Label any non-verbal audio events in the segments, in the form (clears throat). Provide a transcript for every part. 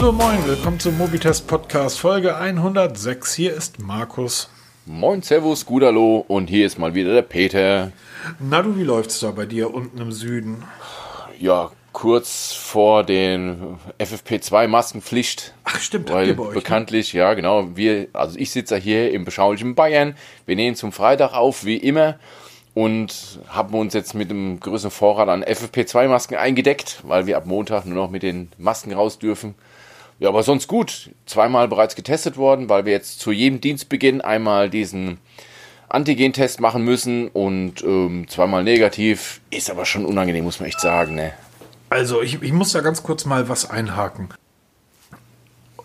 Hallo moin, willkommen zum Mobitest Podcast Folge 106. Hier ist Markus. Moin, Servus, Gudalo und hier ist mal wieder der Peter. Na du, wie läuft's da bei dir unten im Süden? Ja, kurz vor den FFP2-Maskenpflicht. Ach stimmt, weil bei euch, ne? bekanntlich, ja genau, wir, also ich sitze hier im beschaulichen Bayern. Wir nehmen zum Freitag auf, wie immer, und haben uns jetzt mit einem größeren Vorrat an FFP2-Masken eingedeckt, weil wir ab Montag nur noch mit den Masken raus dürfen. Ja, aber sonst gut. Zweimal bereits getestet worden, weil wir jetzt zu jedem Dienstbeginn einmal diesen Antigen-Test machen müssen und ähm, zweimal negativ. Ist aber schon unangenehm, muss man echt sagen. Ne? Also, ich, ich muss da ganz kurz mal was einhaken.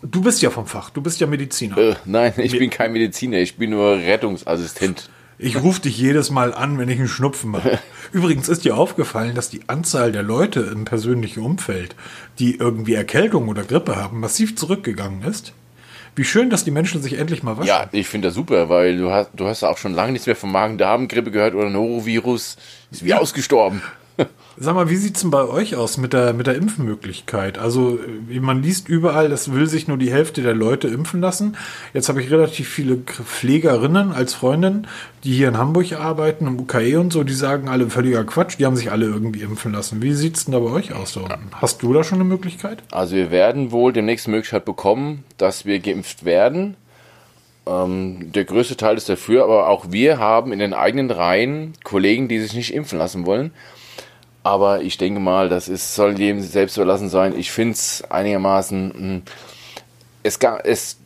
Du bist ja vom Fach, du bist ja Mediziner. Äh, nein, ich bin kein Mediziner, ich bin nur Rettungsassistent. Ich rufe dich jedes Mal an, wenn ich einen Schnupfen mache. (laughs) Übrigens ist dir aufgefallen, dass die Anzahl der Leute im persönlichen Umfeld, die irgendwie Erkältung oder Grippe haben, massiv zurückgegangen ist. Wie schön, dass die Menschen sich endlich mal waschen. Ja, ich finde das super, weil du hast, du hast auch schon lange nichts mehr von Magen-Darm-Grippe gehört oder Norovirus. Ist wie Ja. ausgestorben. Sag mal, wie sieht's denn bei euch aus mit der, mit der Impfmöglichkeit? Also, äh, man liest überall, das will sich nur die Hälfte der Leute impfen lassen. Jetzt habe ich relativ viele Pflegerinnen als Freundin, die hier in Hamburg arbeiten, im UKE und so, die sagen alle völliger Quatsch, die haben sich alle irgendwie impfen lassen. Wie sieht's denn da bei euch aus da unten? Hast du da schon eine Möglichkeit? Also wir werden wohl demnächst die Möglichkeit bekommen, dass wir geimpft werden. Ähm, der größte Teil ist dafür, aber auch wir haben in den eigenen Reihen Kollegen, die sich nicht impfen lassen wollen. Aber ich denke mal, das ist, soll jedem selbst überlassen sein. Ich finde es einigermaßen. Es, es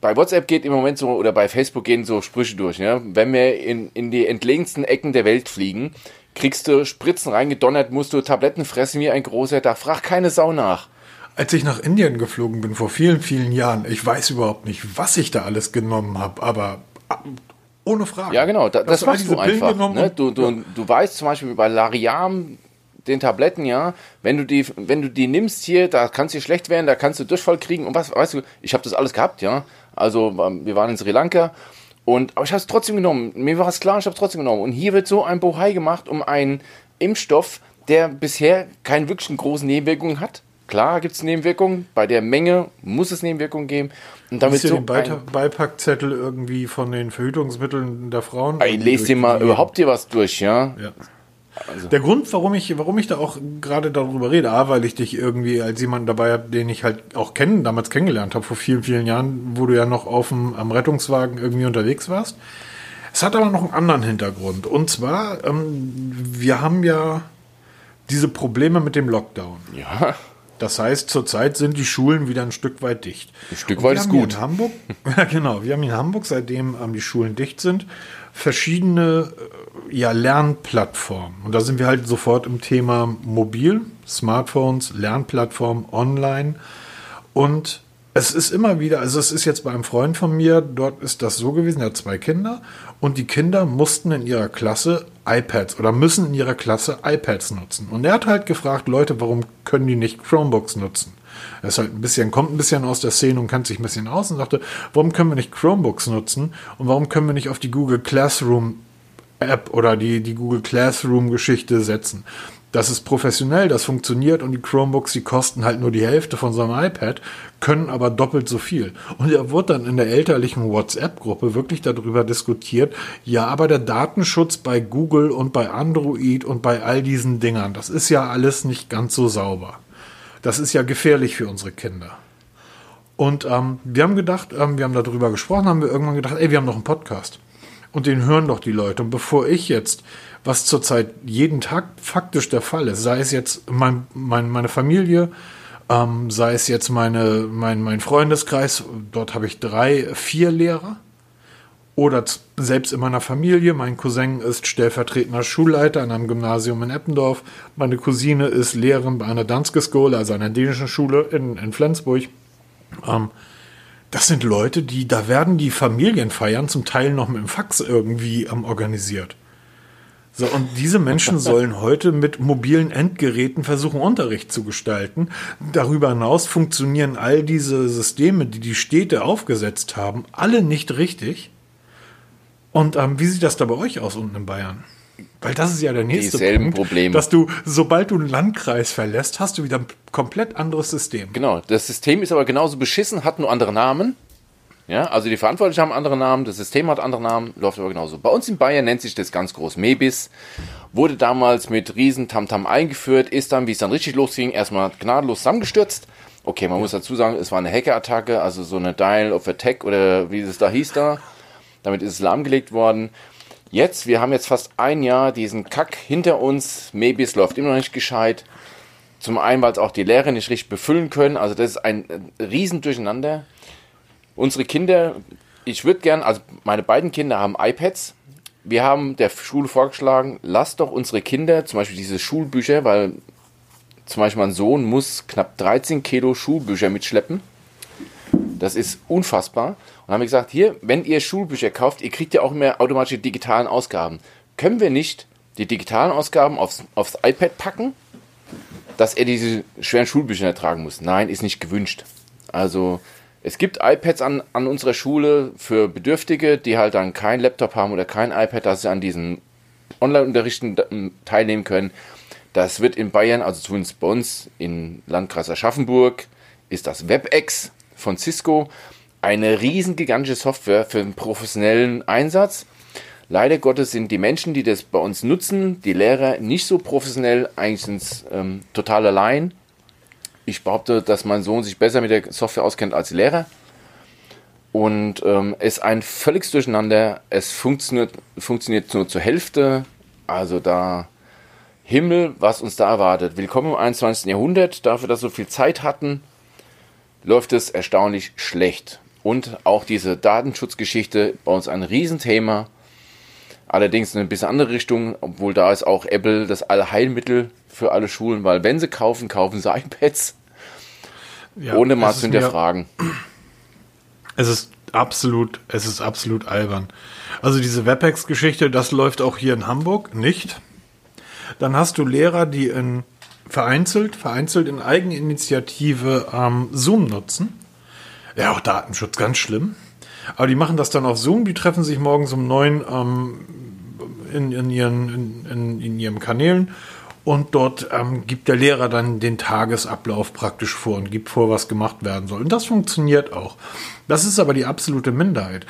bei WhatsApp geht im Moment so, oder bei Facebook gehen so Sprüche durch. Ne? Wenn wir in, in die entlegensten Ecken der Welt fliegen, kriegst du Spritzen reingedonnert, musst du Tabletten fressen wie ein großer. Da fragt keine Sau nach. Als ich nach Indien geflogen bin vor vielen, vielen Jahren, ich weiß überhaupt nicht, was ich da alles genommen habe, aber ohne Frage. Ja, genau, da, das machst du einfach. Ne? Du, du, Ja. du weißt zum Beispiel bei Lariam, den Tabletten, ja, wenn du die, wenn du die nimmst hier, da kannst du schlecht werden, da kannst du Durchfall kriegen und was, weißt du, ich habe das alles gehabt, ja. Also ähm, wir waren in Sri Lanka und aber ich habe es trotzdem genommen. Mir war es klar, ich habe es trotzdem genommen. Und hier wird so ein Bohai gemacht um einen Impfstoff, der bisher keine wirklichen großen Nebenwirkungen hat. Klar gibt es Nebenwirkungen, bei der Menge muss es Nebenwirkungen geben. Und damit so den Beipackzettel irgendwie von den Verhütungsmitteln der Frauen? Ey, lest dir mal überhaupt dir was durch, ja. Ja. Der Grund, warum ich, warum ich da auch gerade darüber rede, A, weil ich dich irgendwie als jemanden dabei habe, den ich halt auch kennen, damals kennengelernt habe, vor vielen, vielen Jahren, wo du ja noch auf dem, am Rettungswagen irgendwie unterwegs warst. Es hat aber noch einen anderen Hintergrund. Und zwar, ähm, wir haben ja diese Probleme mit dem Lockdown. Ja. Das heißt, zurzeit sind die Schulen wieder ein Stück weit dicht. Ein Stück weit wir ist gut. In Hamburg, ja, (laughs) genau. Wir haben in Hamburg, seitdem ähm, die Schulen dicht sind, verschiedene äh, ja, Lernplattformen. Und da sind wir halt sofort im Thema mobil, Smartphones, Lernplattformen, online. Und es ist immer wieder, also es ist jetzt bei einem Freund von mir, dort ist das so gewesen, er hat zwei Kinder und die Kinder mussten in ihrer Klasse iPads oder müssen in ihrer Klasse iPads nutzen. Und er hat halt gefragt, Leute, warum können die nicht Chromebooks nutzen? Er ist halt ein bisschen, kommt ein bisschen aus der Szene und kennt sich ein bisschen aus und sagte, warum können wir nicht Chromebooks nutzen und warum können wir nicht auf die Google Classroom App oder die, die Google Classroom Geschichte setzen. Das ist professionell, das funktioniert und die Chromebooks, die kosten halt nur die Hälfte von so einem iPad, können aber doppelt so viel. Und er wurde dann in der elterlichen WhatsApp-Gruppe wirklich darüber diskutiert, ja, aber der Datenschutz bei Google und bei Android und bei all diesen Dingern, das ist ja alles nicht ganz so sauber. Das ist ja gefährlich für unsere Kinder. Und ähm, wir haben gedacht, ähm, wir haben darüber gesprochen, haben wir irgendwann gedacht, ey, wir haben noch einen Podcast. Und den hören doch die Leute. Und bevor ich jetzt, was zurzeit jeden Tag faktisch der Fall ist, sei es jetzt mein, mein, meine Familie, ähm, sei es jetzt meine, mein, mein Freundeskreis, dort habe ich drei, vier Lehrer. Oder selbst in meiner Familie. Mein Cousin ist stellvertretender Schulleiter an einem Gymnasium in Eppendorf. Meine Cousine ist Lehrerin bei einer Danske School, also einer dänischen Schule in, in Flensburg. Ähm, das sind Leute, die, da werden die Familienfeiern zum Teil noch mit dem Fax irgendwie ähm, organisiert. So, und diese Menschen sollen heute mit mobilen Endgeräten versuchen, Unterricht zu gestalten. Darüber hinaus funktionieren all diese Systeme, die die Städte aufgesetzt haben, alle nicht richtig. Und ähm, wie sieht das da bei euch aus unten in Bayern? Weil das ist ja der nächste Punkt, Probleme. dass du, sobald du einen Landkreis verlässt, hast du wieder ein komplett anderes System. Genau, das System ist aber genauso beschissen, hat nur andere Namen. Ja, also die Verantwortlichen haben andere Namen, das System hat andere Namen, läuft aber genauso. Bei uns in Bayern nennt sich das ganz groß Mebis. Wurde damals mit riesen Tamtam eingeführt, ist dann, wie es dann richtig losging, erstmal gnadenlos zusammengestürzt. Okay, man muss dazu sagen, es war eine Hackerattacke, also so eine Dial of Attack oder wie es da hieß da. Damit ist es lahmgelegt worden. Jetzt, wir haben jetzt fast ein Jahr diesen Kack hinter uns. Mebis läuft immer noch nicht gescheit. Zum einen, weil es auch die Lehrer nicht richtig befüllen können. Also das ist ein äh, Riesendurcheinander. Unsere Kinder, ich würde gern, also meine beiden Kinder haben iPads. Wir haben der Schule vorgeschlagen, lasst doch unsere Kinder, zum Beispiel diese Schulbücher, weil zum Beispiel mein Sohn muss knapp 13 Kilo Schulbücher mitschleppen. Das ist unfassbar. Und haben wir gesagt, hier, wenn ihr Schulbücher kauft, ihr kriegt ja auch mehr automatische digitalen Ausgaben. Können wir nicht die digitalen Ausgaben aufs, aufs iPad packen, dass er diese schweren Schulbücher tragen muss? Nein, ist nicht gewünscht. Also es gibt iPads an, an unserer Schule für Bedürftige, die halt dann kein Laptop haben oder kein iPad, dass sie an diesen Online-Unterrichten teilnehmen können. Das wird in Bayern, also zumindest bei uns in Landkreis Aschaffenburg, ist das WebEx von Cisco eine riesen gigantische Software für einen professionellen Einsatz. Leider Gottes sind die Menschen, die das bei uns nutzen, die Lehrer, nicht so professionell, eigentlich sind es ähm, total allein. Ich behaupte, dass mein Sohn sich besser mit der Software auskennt als Lehrer. Und ähm, es ist ein völliges Durcheinander. Es funktioniert, funktioniert nur zur Hälfte. Also da Himmel, was uns da erwartet. Willkommen im 21. Jahrhundert. Dafür, dass wir so viel Zeit hatten, läuft es erstaunlich schlecht. Und auch diese Datenschutzgeschichte bei uns ein Riesenthema. Allerdings in eine bisschen andere Richtung, obwohl da ist auch Apple das Allheilmittel für alle Schulen, weil wenn sie kaufen, kaufen sie (laughs) iPads. Ja, ohne mal zu ist mir- hinterfragen. Es ist absolut, es ist absolut albern. Also diese WebEx-Geschichte, das läuft auch hier in Hamburg nicht. Dann hast du Lehrer, die in vereinzelt, vereinzelt in Eigeninitiative ähm, Zoom nutzen. Ja, auch Datenschutz, ganz schlimm. Aber die machen das dann auf Zoom, die treffen sich morgens um neun ähm, in, in, ihren, in, in, in ihren Kanälen und dort ähm, gibt der Lehrer dann den Tagesablauf praktisch vor und gibt vor, was gemacht werden soll. Und das funktioniert auch. Das ist aber die absolute Minderheit.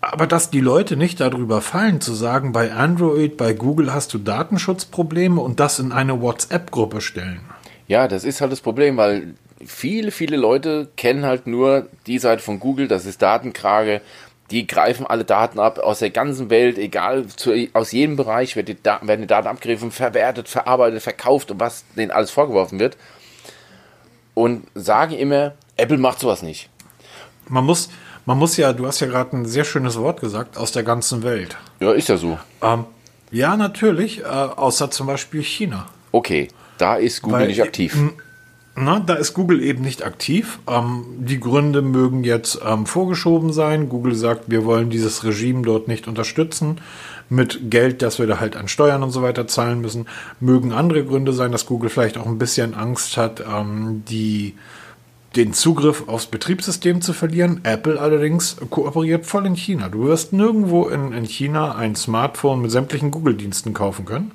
Aber dass die Leute nicht darüber fallen, zu sagen, bei Android, bei Google hast du Datenschutzprobleme und das in eine WhatsApp-Gruppe stellen. Ja, das ist halt das Problem, weil viele, viele Leute kennen halt nur die Seite von Google, das ist Datenkrage. Die greifen alle Daten ab aus der ganzen Welt, egal, zu, aus jedem Bereich wird die Da- werden die Daten abgegriffen, verwertet, verarbeitet, verkauft und was denen alles vorgeworfen wird. Und sagen immer, Apple macht sowas nicht. Man muss, man muss ja, du hast ja gerade ein sehr schönes Wort gesagt, aus der ganzen Welt. Ja, ist ja so. Ähm, ja, natürlich, äh, außer zum Beispiel China. Okay, da ist Google Weil- nicht aktiv. Na, da ist Google eben nicht aktiv. Ähm, die Gründe mögen jetzt ähm, vorgeschoben sein. Google sagt, wir wollen dieses Regime dort nicht unterstützen mit Geld, das wir da halt an Steuern und so weiter zahlen müssen. Mögen andere Gründe sein, dass Google vielleicht auch ein bisschen Angst hat, ähm, die, den Zugriff aufs Betriebssystem zu verlieren. Apple allerdings kooperiert voll in China. Du wirst nirgendwo in, in China ein Smartphone mit sämtlichen Google-Diensten kaufen können.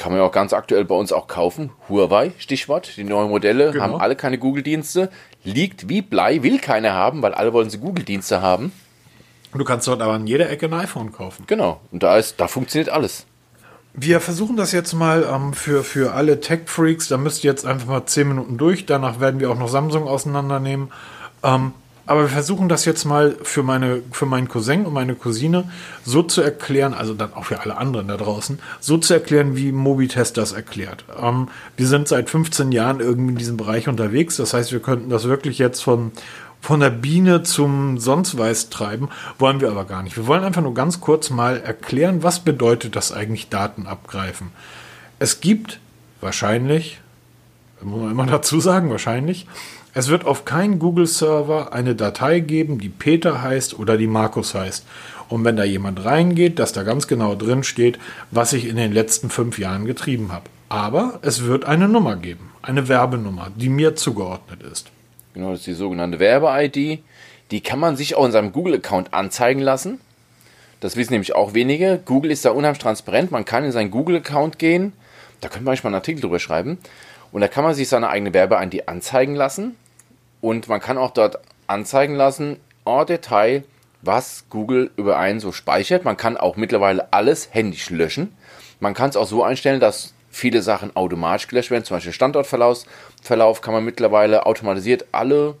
Kann man ja auch ganz aktuell bei uns auch kaufen. Huawei, Stichwort. Die neuen Modelle Genau. haben alle keine Google-Dienste. Liegt wie Blei, will keiner haben, weil alle wollen sie Google-Dienste haben. Du kannst dort aber an jeder Ecke ein iPhone kaufen. Genau. Und da ist, da funktioniert alles. Wir versuchen das jetzt mal ähm, für, für alle Tech-Freaks. Da müsst ihr jetzt einfach mal 10 Minuten durch. Danach werden wir auch noch Samsung auseinandernehmen. Ähm, aber wir versuchen das jetzt mal für, meine, für meinen Cousin und meine Cousine so zu erklären, also dann auch für alle anderen da draußen, so zu erklären, wie Mobitest das erklärt. Ähm, wir sind seit 15 Jahren irgendwie in diesem Bereich unterwegs. Das heißt, wir könnten das wirklich jetzt von, von der Biene zum sonst weiß treiben, wollen wir aber gar nicht. Wir wollen einfach nur ganz kurz mal erklären, was bedeutet das eigentlich Daten abgreifen. Es gibt wahrscheinlich, muss man immer (laughs) dazu sagen, wahrscheinlich, es wird auf keinen Google-Server eine Datei geben, die Peter heißt oder die Markus heißt. Und wenn da jemand reingeht, dass da ganz genau drin steht, was ich in den letzten fünf Jahren getrieben habe. Aber es wird eine Nummer geben, eine Werbenummer, die mir zugeordnet ist. Genau, das ist die sogenannte Werbe-ID. Die kann man sich auch in seinem Google-Account anzeigen lassen. Das wissen nämlich auch wenige. Google ist da unheimlich transparent. Man kann in seinen Google-Account gehen. Da können wir manchmal einen Artikel drüber schreiben. Und da kann man sich seine eigene Werbe-ID anzeigen lassen. Und man kann auch dort anzeigen lassen, en Detail, was Google über einen so speichert. Man kann auch mittlerweile alles händisch löschen. Man kann es auch so einstellen, dass viele Sachen automatisch gelöscht werden. Zum Beispiel Standortverlauf Verlauf kann man mittlerweile automatisiert alle,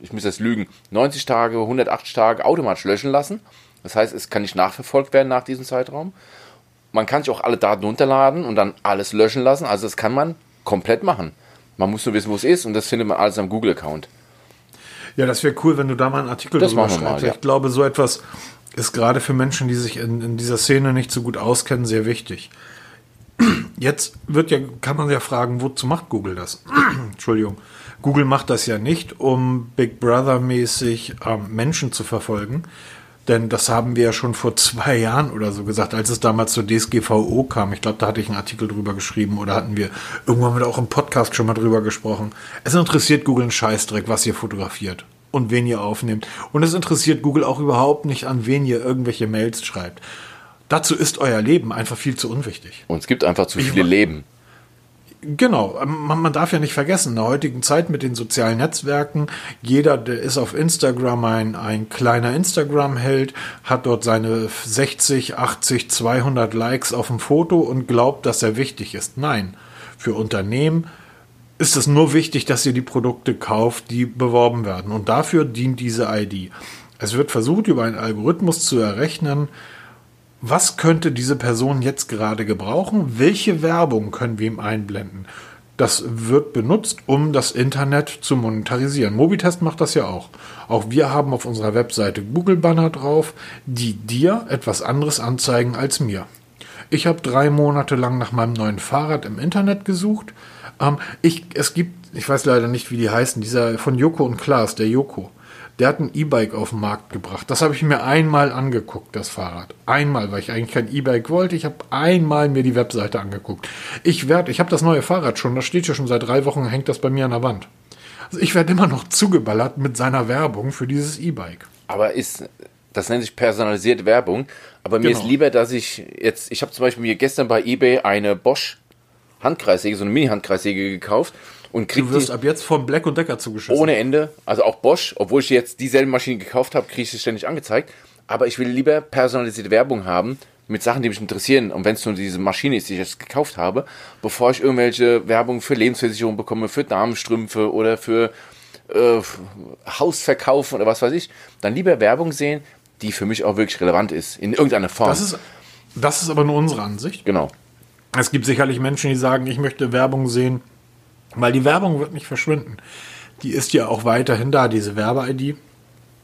ich muss jetzt lügen, 90 Tage, 180 Tage automatisch löschen lassen. Das heißt, es kann nicht nachverfolgt werden nach diesem Zeitraum. Man kann sich auch alle Daten runterladen und dann alles löschen lassen. Also das kann man komplett machen. Man muss nur wissen, wo es ist und das findet man alles am Google-Account. Ja, das wäre cool, wenn du da mal einen Artikel Das drüber mal, schreibst. ja. Ich glaube, so etwas ist gerade für Menschen, die sich in, in dieser Szene nicht so gut auskennen, sehr wichtig. Jetzt wird ja, kann man ja fragen, wozu macht Google das? (clears throat) Entschuldigung. Google macht das ja nicht, um Big Brother-mäßig ähm, Menschen zu verfolgen. Denn das haben wir ja schon vor zwei Jahren oder so gesagt, als es damals zur DSGVO kam. Ich glaube, da hatte ich einen Artikel drüber geschrieben oder hatten wir irgendwann wieder auch im Podcast schon mal drüber gesprochen. Es interessiert Google einen Scheißdreck, was ihr fotografiert und wen ihr aufnehmt. Und es interessiert Google auch überhaupt nicht, an wen ihr irgendwelche Mails schreibt. Dazu ist euer Leben einfach viel zu unwichtig. Und es gibt einfach zu Ich viele Leben. Genau, ähm, man, man darf ja nicht vergessen, in der heutigen Zeit mit den sozialen Netzwerken, jeder, der ist auf Instagram ein, ein kleiner Instagram-Held, hat dort seine 60, 80, 200 Likes auf dem Foto und glaubt, dass er wichtig ist. Nein, für Unternehmen ist es nur wichtig, dass ihr die Produkte kauft, die beworben werden. Und dafür dient diese ID. Es wird versucht, über einen Algorithmus zu errechnen, was könnte diese Person jetzt gerade gebrauchen? Welche Werbung können wir ihm einblenden? Das wird benutzt, um das Internet zu monetarisieren. Mobitest macht das ja auch. Auch wir haben auf unserer Webseite Google-Banner drauf, die dir etwas anderes anzeigen als mir. Ich habe drei Monate lang nach meinem neuen Fahrrad im Internet gesucht. Ähm, ich, es gibt, ich weiß leider nicht, wie die heißen, dieser von Joko und Klaas, der Joko. Der hat ein E-Bike auf den Markt gebracht. Das habe ich mir einmal angeguckt, das Fahrrad. Einmal, weil ich eigentlich kein E-Bike wollte. Ich habe einmal mir die Webseite angeguckt. Ich werde, ich habe das neue Fahrrad schon, das steht ja schon seit drei Wochen, hängt das bei mir an der Wand. Also ich werde immer noch zugeballert mit seiner Werbung für dieses E-Bike. Aber ist, das nennt sich personalisierte Werbung. Aber mir Genau. ist lieber, dass ich jetzt, ich habe zum Beispiel mir gestern bei eBay eine Bosch Handkreissäge, so eine Mini-Handkreissäge gekauft und krieg Du wirst ab jetzt vom Black und Decker zugeschissen. ohne Ende, also auch Bosch, obwohl ich jetzt dieselbe Maschine gekauft habe, kriege ich sie ständig angezeigt. Aber ich will lieber personalisierte Werbung haben mit Sachen, die mich interessieren. Und wenn es nur diese Maschine ist, die ich jetzt gekauft habe, bevor ich irgendwelche Werbung für Lebensversicherung bekomme, für Damenstrümpfe oder für äh, Hausverkauf oder was weiß ich, dann lieber Werbung sehen, die für mich auch wirklich relevant ist, in irgendeiner Form. Das ist, das ist aber nur unsere Ansicht. genau. Es gibt sicherlich Menschen, die sagen, ich möchte Werbung sehen, weil die Werbung wird nicht verschwinden. Die ist ja auch weiterhin da, diese Werbe-ID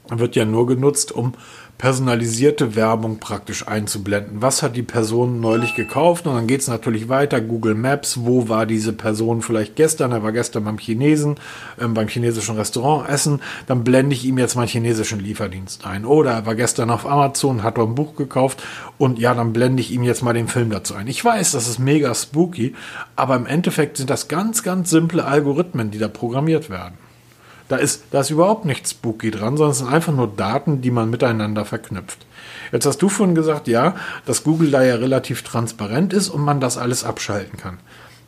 wird ja nur genutzt, um personalisierte Werbung praktisch einzublenden. Was hat die Person neulich gekauft? Und dann geht es natürlich weiter. Google Maps, wo war diese Person vielleicht gestern? Er war gestern beim Chinesen, ähm, beim chinesischen Restaurant essen. Dann blende ich ihm jetzt mal chinesischen Lieferdienst ein. Oder er war gestern auf Amazon, hat dort ein Buch gekauft und ja, dann blende ich ihm jetzt mal den Film dazu ein. Ich weiß, das ist mega spooky, aber im Endeffekt sind das ganz, ganz simple Algorithmen, die da programmiert werden. Da ist, da ist überhaupt nichts spooky dran, sondern es sind einfach nur Daten, die man miteinander verknüpft. Jetzt hast du vorhin gesagt, ja, dass Google da ja relativ transparent ist und man das alles abschalten kann.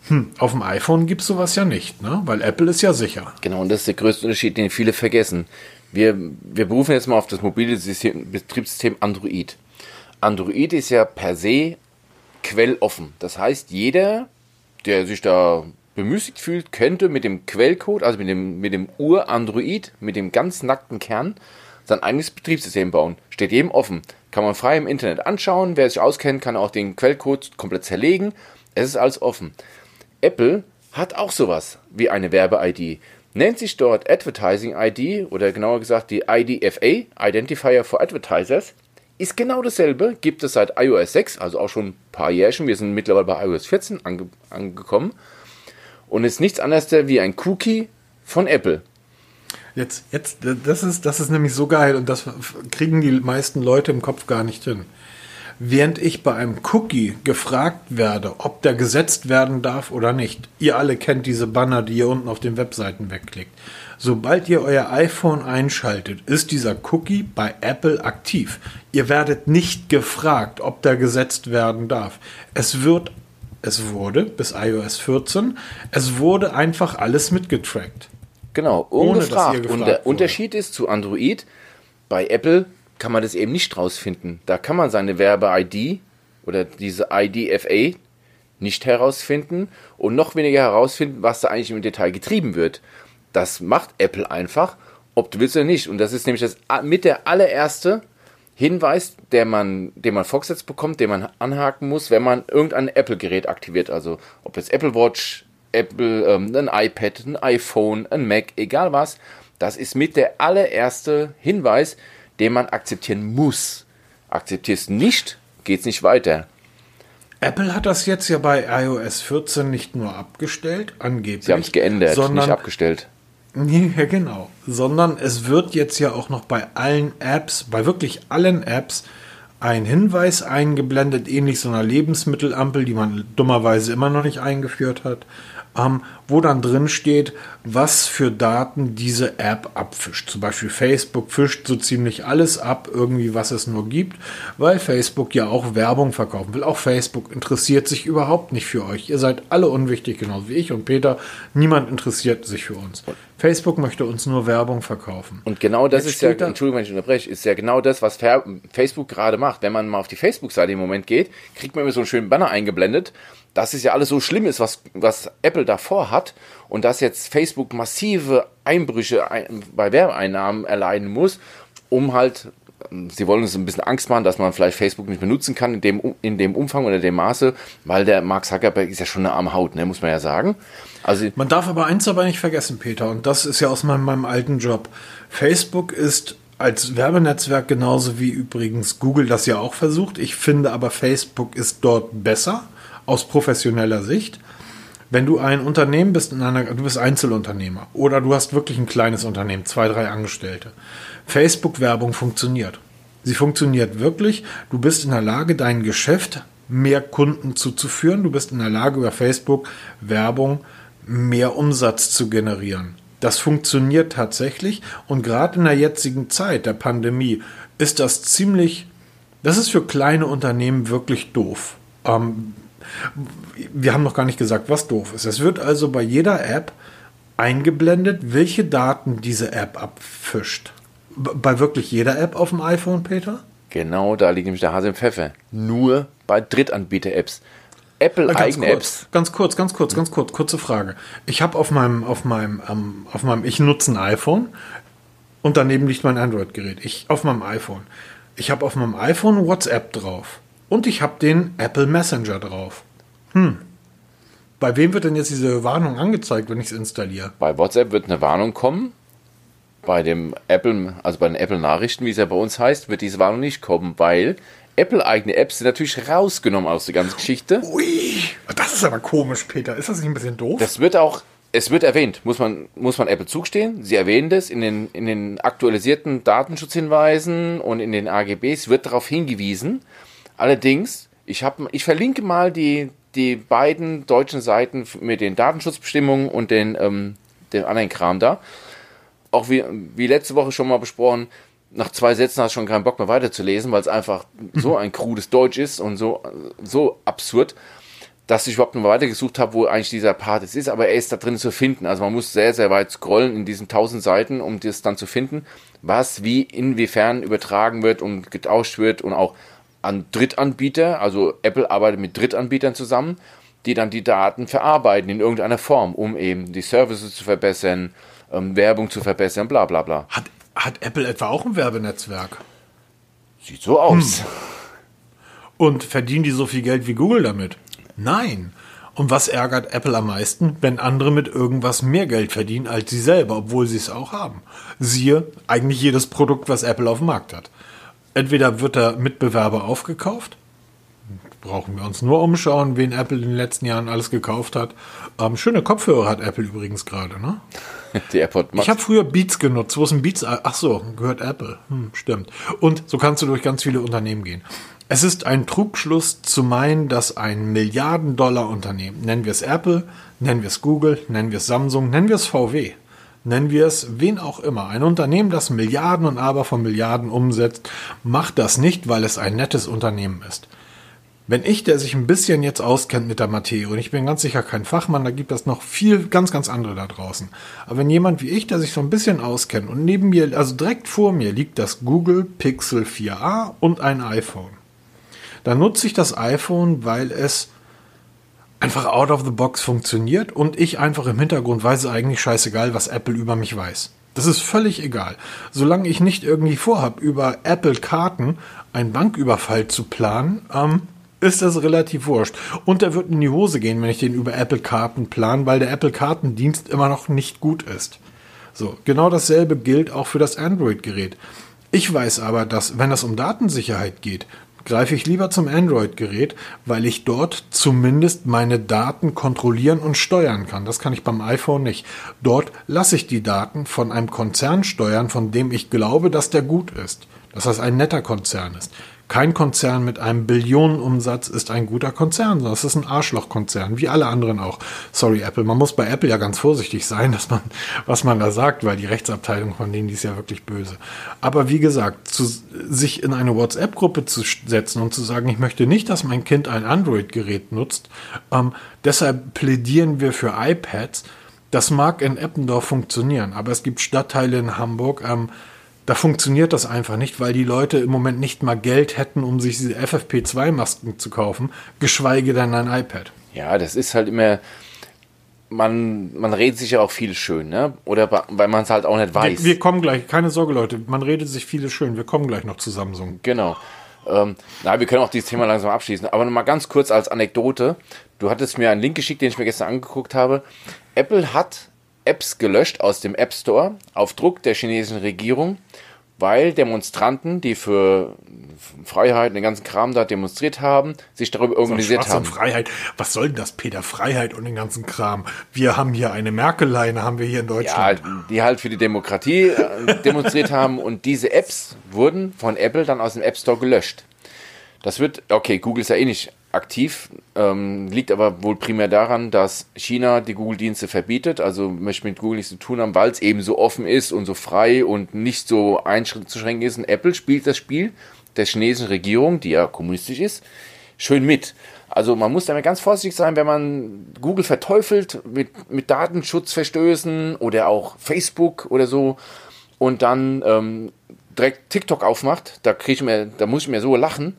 Hm, auf dem iPhone gibt es sowas ja nicht, ne? weil Apple ist ja sicher. Genau, und das ist der größte Unterschied, den viele vergessen. Wir, wir berufen jetzt mal auf das mobile System, Betriebssystem Android. Android ist ja per se quelloffen. Das heißt, jeder, der sich da bemüßigt fühlt, könnte mit dem Quellcode, also mit dem, mit dem Ur-Android, mit dem ganz nackten Kern, sein eigenes Betriebssystem bauen. Steht jedem offen. Kann man frei im Internet anschauen. Wer sich auskennt, kann auch den Quellcode komplett zerlegen. Es ist alles offen. Apple hat auch sowas wie eine Werbe-ID. Nennt sich dort Advertising ID oder genauer gesagt die IDFA, Identifier for Advertisers. Ist genau dasselbe, gibt es seit iOS 6, also auch schon ein paar Jährchen. Wir sind mittlerweile bei iOS 14 ange angekommen. Und ist nichts anderes wie ein Cookie von Apple. Jetzt, jetzt, das ist, das ist nämlich so geil und das kriegen die meisten Leute im Kopf gar nicht hin. während ich bei einem Cookie gefragt werde, ob der gesetzt werden darf oder nicht. Ihr alle kennt diese Banner, die ihr unten auf den Webseiten wegklickt. Sobald ihr euer iPhone einschaltet, ist dieser Cookie bei Apple aktiv. Ihr werdet nicht gefragt, ob der gesetzt werden darf. Es wird, es wurde bis iOS 14, es wurde einfach alles mitgetrackt. Genau, ungefragt. Und der wurde. Unterschied ist zu Android, bei Apple kann man das eben nicht rausfinden. Da kann man seine Werbe-ID oder diese IDFA nicht herausfinden und noch weniger herausfinden, was da eigentlich im Detail getrieben wird. Das macht Apple einfach, ob du willst oder nicht. Und das ist nämlich das mit der allererste Hinweis, der man, den man vorgesetzt bekommt, den man anhaken muss, wenn man irgendein Apple-Gerät aktiviert. Also ob jetzt Apple Watch, Apple, ähm, ein iPad, ein iPhone, ein Mac, egal was. Das ist mit der allererste Hinweis, den man akzeptieren muss. Akzeptierst nicht, geht's nicht weiter. Apple hat das jetzt ja bei iOS 14 nicht nur abgestellt, angeblich. Sie haben es geändert, sondern, nicht abgestellt. Ja, genau. Sondern es wird jetzt ja auch noch bei allen Apps, bei wirklich allen Apps, ein Hinweis eingeblendet, ähnlich so einer Lebensmittelampel, die man dummerweise immer noch nicht eingeführt hat, ähm, wo dann drin steht, was für Daten diese App abfischt. Zum Beispiel Facebook fischt so ziemlich alles ab, irgendwie was es nur gibt, weil Facebook ja auch Werbung verkaufen will. Auch Facebook interessiert sich überhaupt nicht für euch. Ihr seid alle unwichtig, genauso wie ich und Peter. Niemand interessiert sich für uns. Facebook möchte uns nur Werbung verkaufen. Und genau das Jetzt ist ja, Entschuldigung, wenn ich unterbreche, ist ja genau das, was Facebook gerade macht. Wenn man mal auf die Facebook-Seite im Moment geht, kriegt man immer so einen schönen Banner eingeblendet dass es ja alles so schlimm ist, was, was Apple davor hat und dass jetzt Facebook massive Einbrüche bei Werbeeinnahmen erleiden muss, um halt, sie wollen uns ein bisschen Angst machen, dass man vielleicht Facebook nicht benutzen kann in dem, in dem Umfang oder dem Maße, weil der Mark Zuckerberg ist ja schon eine arme Haut, ne, muss man ja sagen. Also, man darf aber eins aber nicht vergessen, Peter, und das ist ja aus meinem, meinem alten Job. Facebook ist als Werbenetzwerk genauso wie übrigens Google das ja auch versucht. Ich finde aber Facebook ist dort besser aus professioneller Sicht. Wenn du ein Unternehmen bist, in einer, du bist Einzelunternehmer oder du hast wirklich ein kleines Unternehmen, zwei, drei Angestellte. Facebook-Werbung funktioniert. Sie funktioniert wirklich. Du bist in der Lage, dein Geschäft mehr Kunden zuzuführen. Du bist in der Lage, über Facebook Werbung mehr Umsatz zu generieren. Das funktioniert tatsächlich und gerade in der jetzigen Zeit der Pandemie ist das ziemlich, das ist für kleine Unternehmen wirklich doof. Ähm, wir haben noch gar nicht gesagt, was doof ist. Es wird also bei jeder App eingeblendet, welche Daten diese App abfischt. Bei wirklich jeder App auf dem iPhone, Peter? Genau, da liegt nämlich der Hase im Pfeffer. Nur bei Drittanbieter-Apps. Apple-eigene Apps. Ganz kurz, ganz kurz, ganz kurz, kurze Frage. Ich habe auf meinem, auf meinem, ähm, auf meinem, ich nutze ein iPhone und daneben liegt mein Android-Gerät. Ich auf meinem iPhone. Ich habe auf meinem iPhone WhatsApp drauf. Und ich habe den Apple Messenger drauf. Hm. Bei wem wird denn jetzt diese Warnung angezeigt, wenn ich es installiere? Bei WhatsApp wird eine Warnung kommen. Bei dem Apple, also bei den Apple Nachrichten, wie es ja bei uns heißt, wird diese Warnung nicht kommen, weil Apple eigene Apps sind natürlich rausgenommen aus der ganzen Geschichte. Ui, das ist aber komisch, Peter. Ist das nicht ein bisschen doof? Das wird auch, es wird erwähnt, muss man, muss man Apple zugestehen. Sie erwähnen das in den, in den aktualisierten Datenschutzhinweisen und in den AGBs wird darauf hingewiesen. Allerdings, ich, hab, ich verlinke mal die, die beiden deutschen Seiten mit den Datenschutzbestimmungen und den, ähm, den anderen Kram da. Auch wie, wie letzte Woche schon mal besprochen, nach zwei Sätzen hast du schon keinen Bock mehr weiterzulesen, weil es einfach so ein krudes Deutsch ist und so, so absurd, dass ich überhaupt noch weitergesucht habe, wo eigentlich dieser Part ist. Aber er ist da drin zu finden. Also man muss sehr, sehr weit scrollen in diesen tausend Seiten, um das dann zu finden, was wie inwiefern übertragen wird und getauscht wird und auch an Drittanbieter, also Apple arbeitet mit Drittanbietern zusammen, die dann die Daten verarbeiten in irgendeiner Form, um eben die Services zu verbessern, ähm, Werbung zu verbessern, bla bla bla. Hat, hat Apple etwa auch ein Werbenetzwerk? Sieht so aus. Hm. Und verdienen die so viel Geld wie Google damit? Nein. Und was ärgert Apple am meisten, wenn andere mit irgendwas mehr Geld verdienen als sie selber, obwohl sie es auch haben? Siehe eigentlich jedes Produkt, was Apple auf dem Markt hat entweder wird der Mitbewerber aufgekauft, brauchen wir uns nur umschauen, wen Apple in den letzten Jahren alles gekauft hat. Ähm, schöne Kopfhörer hat Apple übrigens gerade, ne? (laughs) Die AirPod Max. Ich habe früher Beats genutzt. Wo ist ein Beats? Ach so, gehört Apple. Hm, stimmt. Und so kannst du durch ganz viele Unternehmen gehen. Es ist ein Trugschluss zu meinen, dass ein Milliarden-Dollar-Unternehmen, nennen wir es Apple, nennen wir es Google, nennen wir es Samsung, nennen wir es VW, nennen wir es wen auch immer, ein Unternehmen, das Milliarden und aber von Milliarden umsetzt, macht das nicht, weil es ein nettes Unternehmen ist. Wenn ich, der sich ein bisschen jetzt auskennt mit der Materie, und ich bin ganz sicher kein Fachmann, da gibt es noch viel, ganz, ganz andere da draußen. Aber wenn jemand wie ich, der sich so ein bisschen auskennt und neben mir, also direkt vor mir liegt das Google Pixel 4a und ein iPhone, dann nutze ich das iPhone, weil es einfach out of the box funktioniert und ich einfach im Hintergrund weiß eigentlich scheißegal, was Apple über mich weiß. Das ist völlig egal. Solange ich nicht irgendwie vorhabe, über Apple Karten einen Banküberfall zu planen, ähm, ist das relativ wurscht. Und der wird in die Hose gehen, wenn ich den über Apple Karten plan, weil der Apple Kartendienst immer noch nicht gut ist. So, genau dasselbe gilt auch für das Android-Gerät. Ich weiß aber, dass, wenn es um Datensicherheit geht, greife ich lieber zum Android-Gerät, weil ich dort zumindest meine Daten kontrollieren und steuern kann. Das kann ich beim iPhone nicht. Dort lasse ich die Daten von einem Konzern steuern, von dem ich glaube, dass der gut ist. Dass das ein netter Konzern ist. Kein Konzern mit einem Billionenumsatz ist ein guter Konzern, sondern es ist ein Arschlochkonzern, wie alle anderen auch. Sorry, Apple. Man muss bei Apple ja ganz vorsichtig sein, (laughs) dass man, was man da sagt, weil die Rechtsabteilung von denen die ist ja wirklich böse. Aber wie gesagt, zu, sich in eine WhatsApp-Gruppe zu setzen und zu sagen, ich möchte nicht, dass mein Kind ein Android-Gerät nutzt, ähm, deshalb plädieren wir für iPads. Das mag in Eppendorf funktionieren, aber es gibt Stadtteile in Hamburg, ähm, da funktioniert das einfach nicht, weil die Leute im Moment nicht mal Geld hätten, um sich diese FFP2-Masken zu kaufen, geschweige denn ein iPad. Ja, das ist halt immer, man, man redet sich ja auch viel schön, ne? Oder weil man es halt auch nicht weiß. Wir, wir, kommen gleich, keine Sorge, Leute, man redet sich vieles schön. Wir kommen gleich noch zu Samsung. Genau. Ähm, na, wir können auch dieses Thema langsam abschließen. Aber nochmal ganz kurz als Anekdote. Du hattest mir einen Link geschickt, den ich mir gestern angeguckt habe. Apple hat Apps gelöscht aus dem App Store auf Druck der chinesischen Regierung, weil Demonstranten, die für Freiheit, den ganzen Kram da demonstriert haben, sich darüber organisiert haben. Freiheit. Was soll denn das, Peter? Freiheit und den ganzen Kram. Wir haben hier eine Merkeleine, haben wir hier in Deutschland. Ja, die halt für die Demokratie äh, demonstriert haben und diese Apps wurden von Apple dann aus dem App Store gelöscht. Das wird, okay, Google ist ja eh nicht aktiv, ähm, liegt aber wohl primär daran, dass China die Google-Dienste verbietet, also möchte mit Google nichts zu tun haben, weil es eben so offen ist und so frei und nicht so einzuschränken ist. Und Apple spielt das Spiel der chinesischen Regierung, die ja kommunistisch ist, schön mit. Also man muss damit ganz vorsichtig sein, wenn man Google verteufelt mit, mit Datenschutzverstößen oder auch Facebook oder so und dann ähm, direkt TikTok aufmacht, da kriege ich mir, da muss ich mir so lachen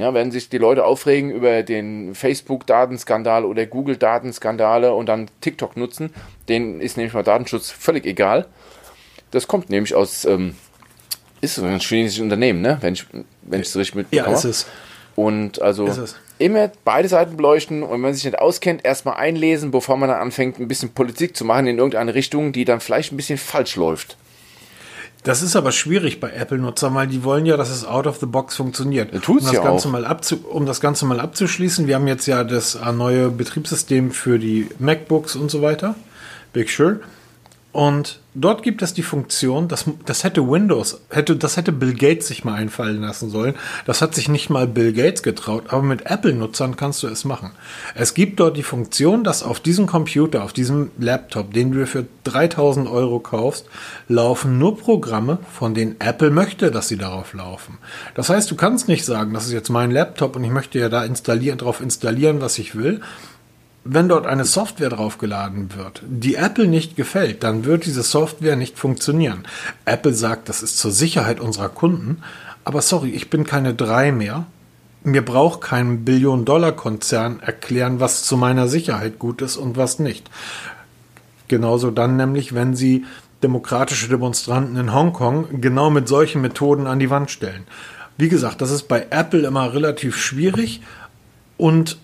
ja, wenn sich die Leute aufregen über den Facebook-Datenskandal oder Google-Datenskandale und dann TikTok nutzen, denen ist nämlich mal Datenschutz völlig egal. Das kommt nämlich aus, ähm, ist so ein chinesisches Unternehmen, ne? wenn ich wenn es richtig mitbekomme. Ja, ist es. Und also immer beide Seiten beleuchten und wenn man sich nicht auskennt, erstmal einlesen, bevor man dann anfängt, ein bisschen Politik zu machen in irgendeine Richtung, die dann vielleicht ein bisschen falsch läuft. Das ist aber schwierig bei Apple-Nutzern, weil die wollen ja, dass es out of the box funktioniert. Tut's um, das ja Ganze auch. Mal abzu um das Ganze mal abzuschließen, wir haben jetzt ja das äh, neue Betriebssystem für die MacBooks und so weiter. Big Sure. Und dort gibt es die Funktion, das, das hätte Windows, hätte, das hätte Bill Gates sich mal einfallen lassen sollen. Das hat sich nicht mal Bill Gates getraut, aber mit Apple-Nutzern kannst du es machen. Es gibt dort die Funktion, dass auf diesem Computer, auf diesem Laptop, den du für 3000 Euro kaufst, laufen nur Programme, von denen Apple möchte, dass sie darauf laufen. Das heißt, du kannst nicht sagen, das ist jetzt mein Laptop und ich möchte ja da installieren, drauf installieren, was ich will, wenn dort eine Software draufgeladen wird, die Apple nicht gefällt, dann wird diese Software nicht funktionieren. Apple sagt, das ist zur Sicherheit unserer Kunden, aber sorry, ich bin keine drei mehr. Mir braucht kein Billion-Dollar-Konzern erklären, was zu meiner Sicherheit gut ist und was nicht. Genauso dann nämlich, wenn sie demokratische Demonstranten in Hongkong genau mit solchen Methoden an die Wand stellen. Wie gesagt, das ist bei Apple immer relativ schwierig und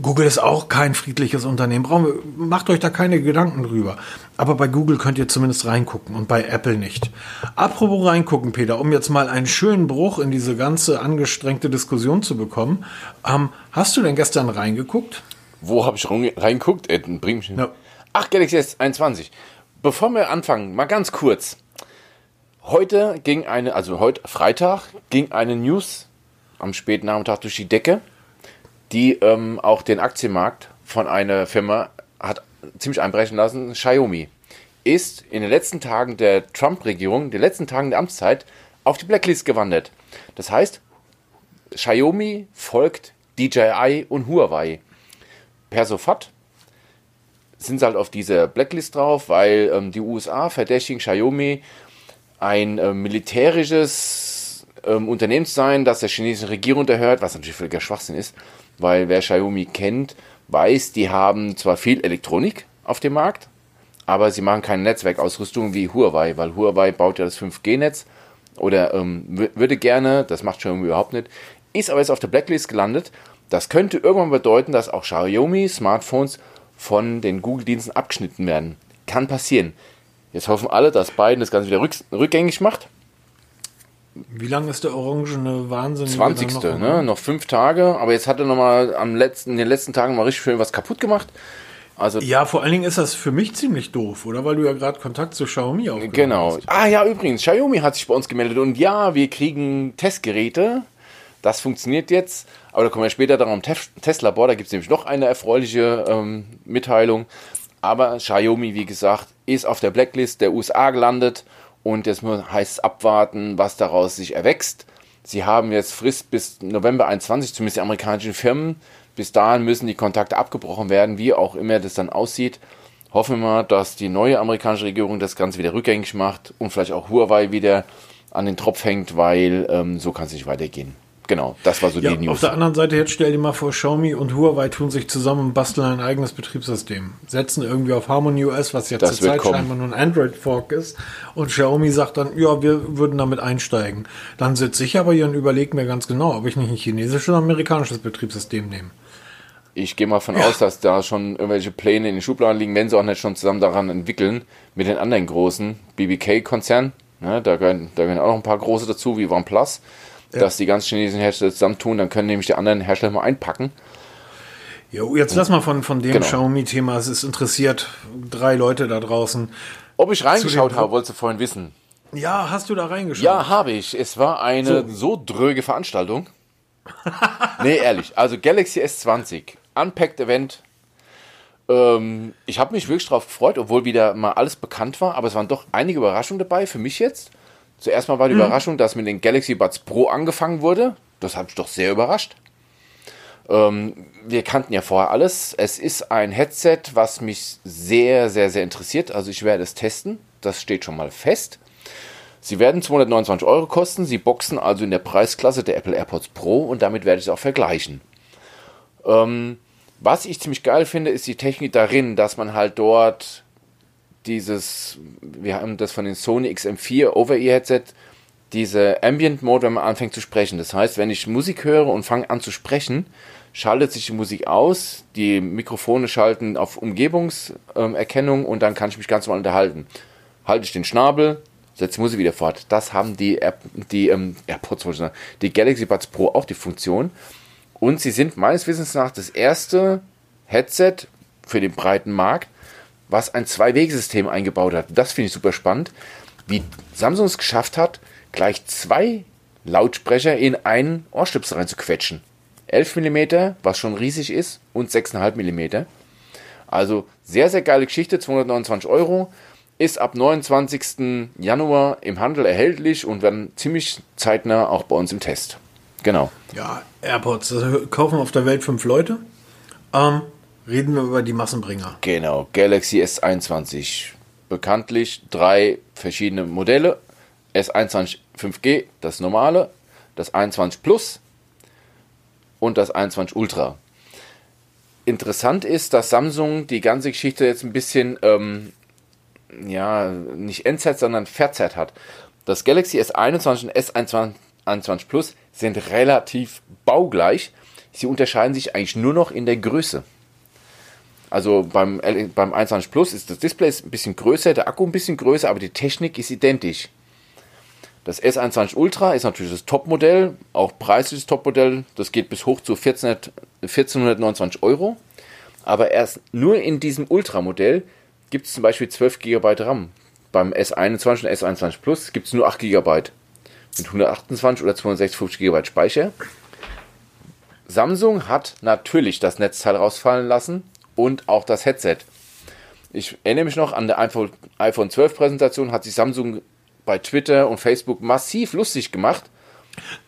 Google ist auch kein friedliches Unternehmen. Wir, macht euch da keine Gedanken drüber. Aber bei Google könnt ihr zumindest reingucken und bei Apple nicht. Apropos reingucken, Peter, um jetzt mal einen schönen Bruch in diese ganze angestrengte Diskussion zu bekommen. Ähm, hast du denn gestern reingeguckt? Wo habe ich reingeguckt? Äh, bring mich no. Ach, Galaxy S21. Bevor wir anfangen, mal ganz kurz. Heute ging eine, also heute Freitag, ging eine News am späten Nachmittag durch die Decke die ähm, auch den Aktienmarkt von einer Firma hat ziemlich einbrechen lassen, Xiaomi, ist in den letzten Tagen der Trump-Regierung, den letzten Tagen der Amtszeit, auf die Blacklist gewandert. Das heißt, Xiaomi folgt DJI und Huawei. Per sofort sind sie halt auf dieser Blacklist drauf, weil ähm, die USA verdächtigen Xiaomi ein äh, militärisches ähm, Unternehmen zu sein, das der chinesischen Regierung unterhört, was natürlich völliger Schwachsinn ist weil wer Xiaomi kennt, weiß, die haben zwar viel Elektronik auf dem Markt, aber sie machen keine Netzwerkausrüstung wie Huawei, weil Huawei baut ja das 5G-Netz oder ähm, würde gerne, das macht Xiaomi überhaupt nicht, ist aber jetzt auf der Blacklist gelandet. Das könnte irgendwann bedeuten, dass auch Xiaomi-Smartphones von den Google-Diensten abgeschnitten werden. Kann passieren. Jetzt hoffen alle, dass Biden das Ganze wieder rück rückgängig macht. Wie lange ist der orangene Wahnsinn? 20. Noch, ne? noch fünf Tage, aber jetzt hat er nochmal am letzten, in den letzten Tagen mal richtig schön was kaputt gemacht. Also ja, vor allen Dingen ist das für mich ziemlich doof, oder? Weil du ja gerade Kontakt zu Xiaomi aufgenommen Genau. Hast. Ah ja, übrigens, Xiaomi hat sich bei uns gemeldet und ja, wir kriegen Testgeräte. Das funktioniert jetzt, aber da kommen wir später darum Testlabor, da gibt es nämlich noch eine erfreuliche ähm, Mitteilung. Aber Xiaomi, wie gesagt, ist auf der Blacklist der USA gelandet und jetzt heißt es abwarten, was daraus sich erwächst. Sie haben jetzt Frist bis November 21, zumindest die amerikanischen Firmen. Bis dahin müssen die Kontakte abgebrochen werden, wie auch immer das dann aussieht. Hoffen wir mal, dass die neue amerikanische Regierung das Ganze wieder rückgängig macht und vielleicht auch Huawei wieder an den Tropf hängt, weil ähm, so kann es nicht weitergehen. Genau, das war so ja, die News. Auf der anderen Seite, jetzt stell dir mal vor, Xiaomi und Huawei tun sich zusammen und basteln ein eigenes Betriebssystem. Setzen irgendwie auf Harmony OS, was jetzt zurzeit scheinbar nur ein Android-Fork ist. Und Xiaomi sagt dann, ja, wir würden damit einsteigen. Dann sitze ich aber hier und überlege mir ganz genau, ob ich nicht ein chinesisches oder amerikanisches Betriebssystem nehme. Ich gehe mal von ja. aus, dass da schon irgendwelche Pläne in den Schubladen liegen, wenn sie auch nicht schon zusammen daran entwickeln, mit den anderen großen BBK-Konzernen. Ja, da, gehören, da gehören auch noch ein paar große dazu, wie OnePlus ja. dass die ganzen chinesischen Hersteller zusammentun, dann können nämlich die anderen Hersteller mal einpacken. Jo, jetzt lass mal von, von dem genau. Xiaomi-Thema. Es ist interessiert drei Leute da draußen. Ob ich reingeschaut habe, wolltest du vorhin wissen. Ja, hast du da reingeschaut? Ja, habe ich. Es war eine so, so dröge Veranstaltung. nee, ehrlich. Also Galaxy S20, Unpacked Event. Ähm, ich habe mich wirklich darauf gefreut, obwohl wieder mal alles bekannt war, aber es waren doch einige Überraschungen dabei für mich jetzt. Zuerst mal war die mhm. Überraschung, dass mit den Galaxy Buds Pro angefangen wurde. Das hat mich doch sehr überrascht. Ähm, wir kannten ja vorher alles. Es ist ein Headset, was mich sehr, sehr, sehr interessiert. Also ich werde es testen. Das steht schon mal fest. Sie werden 229 Euro kosten. Sie boxen also in der Preisklasse der Apple AirPods Pro und damit werde ich es auch vergleichen. Ähm, was ich ziemlich geil finde, ist die Technik darin, dass man halt dort dieses, wir haben das von den Sony XM4 Over-Ear-Headset, diese Ambient Mode, wenn man anfängt zu sprechen. Das heißt, wenn ich Musik höre und fange an zu sprechen, schaltet sich die Musik aus, die Mikrofone schalten auf Umgebungserkennung und dann kann ich mich ganz normal unterhalten. Halte ich den Schnabel, setze die Musik wieder fort. Das haben die, App, die ähm, AirPods, die Galaxy Buds Pro auch die Funktion. Und sie sind meines Wissens nach das erste Headset für den breiten Markt, was ein Zwei-Wege-System eingebaut hat. Das finde ich super spannend, wie Samsung es geschafft hat, gleich zwei Lautsprecher in einen Ohrstöpsel reinzuquetschen. 11 mm, was schon riesig ist, und 6,5 mm. Also sehr, sehr geile Geschichte, 229 Euro. Ist ab 29. Januar im Handel erhältlich und werden ziemlich zeitnah auch bei uns im Test. Genau. Ja, AirPods also kaufen auf der Welt fünf Leute. Ähm, Reden wir über die Massenbringer. Genau, Galaxy S21. Bekanntlich drei verschiedene Modelle. S21 5G, das normale, das 21 Plus und das 21 Ultra. Interessant ist, dass Samsung die ganze Geschichte jetzt ein bisschen, ähm, ja, nicht entzerrt, sondern verzerrt hat. Das Galaxy S21 und S21 Plus sind relativ baugleich Sie unterscheiden sich eigentlich nur noch in der Größe. Also beim, beim 21 Plus ist das Display ein bisschen größer, der Akku ein bisschen größer, aber die Technik ist identisch. Das S21 Ultra ist natürlich das Topmodell, auch preisliches Topmodell. Das geht bis hoch zu 1400, 1429 Euro. Aber erst nur in diesem Ultra-Modell gibt es zum Beispiel 12 GB RAM. Beim S21 und S21 Plus gibt es nur 8 GB mit 128 oder 256 GB Speicher. Samsung hat natürlich das Netzteil rausfallen lassen und auch das Headset. Ich erinnere mich noch an der iPhone, iPhone 12 Präsentation, hat sich Samsung bei Twitter und Facebook massiv lustig gemacht.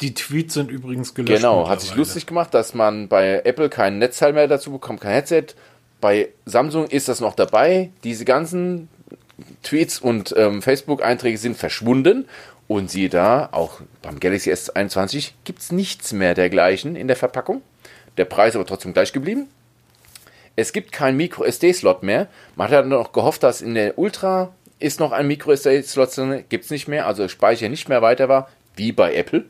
Die Tweets sind übrigens gelöscht. Genau, hat sich lustig gemacht, dass man bei Apple kein Netzteil mehr dazu bekommt, kein Headset. Bei Samsung ist das noch dabei. Diese ganzen Tweets und ähm, Facebook-Einträge sind verschwunden. Und siehe da, auch beim Galaxy S21 gibt es nichts mehr dergleichen in der Verpackung. Der Preis aber trotzdem gleich geblieben. Es gibt keinen Micro-SD-Slot mehr. Man hat noch gehofft, dass in der Ultra ist noch ein Micro-SD-Slot drin, gibt es nicht mehr, also Speicher nicht mehr weiter war, wie bei Apple.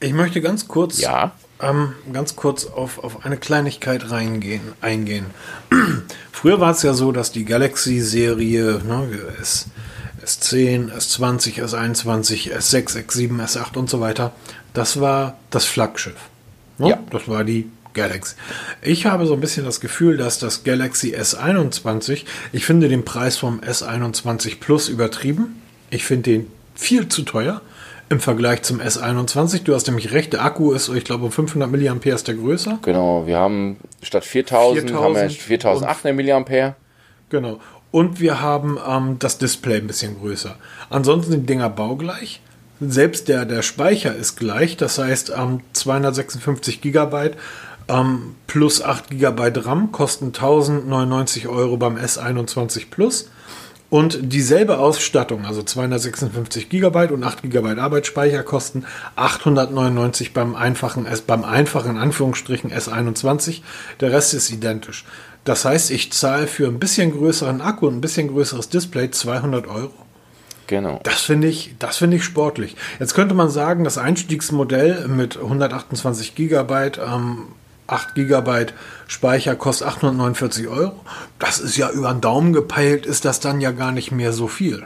Ich möchte ganz kurz, ja. ähm, ganz kurz auf, auf eine Kleinigkeit reingehen, eingehen. (clears throat) Früher war es ja so, dass die Galaxy-Serie, ne, S, S10, S20, S21, S6, S7, S8 und so weiter, das war das Flaggschiff. Ne? Ja. Das war die Galaxy. Ich habe so ein bisschen das Gefühl, dass das Galaxy S21, ich finde den Preis vom S21 Plus übertrieben. Ich finde den viel zu teuer im Vergleich zum S21. Du hast nämlich recht, der Akku ist, ich glaube, um 500 mAh ist der größer. Genau, wir haben statt 4000, 4000 haben wir 4800 mAh. Genau. Und wir haben ähm, das Display ein bisschen größer. Ansonsten sind die Dinger baugleich. Selbst der, der Speicher ist gleich, das heißt ähm, 256 GB ähm, plus 8 GB RAM kosten 1099 Euro beim S21 Plus. Und dieselbe Ausstattung, also 256 GB und 8 GB Arbeitsspeicher, kosten 899 beim einfachen, beim einfachen in Anführungsstrichen S21. Der Rest ist identisch. Das heißt, ich zahle für ein bisschen größeren Akku und ein bisschen größeres Display 200 Euro. Genau. Das finde ich, das finde ich sportlich. Jetzt könnte man sagen, das Einstiegsmodell mit 128 GB ähm, 8 GB Speicher kostet 849 Euro. Das ist ja über den Daumen gepeilt, ist das dann ja gar nicht mehr so viel.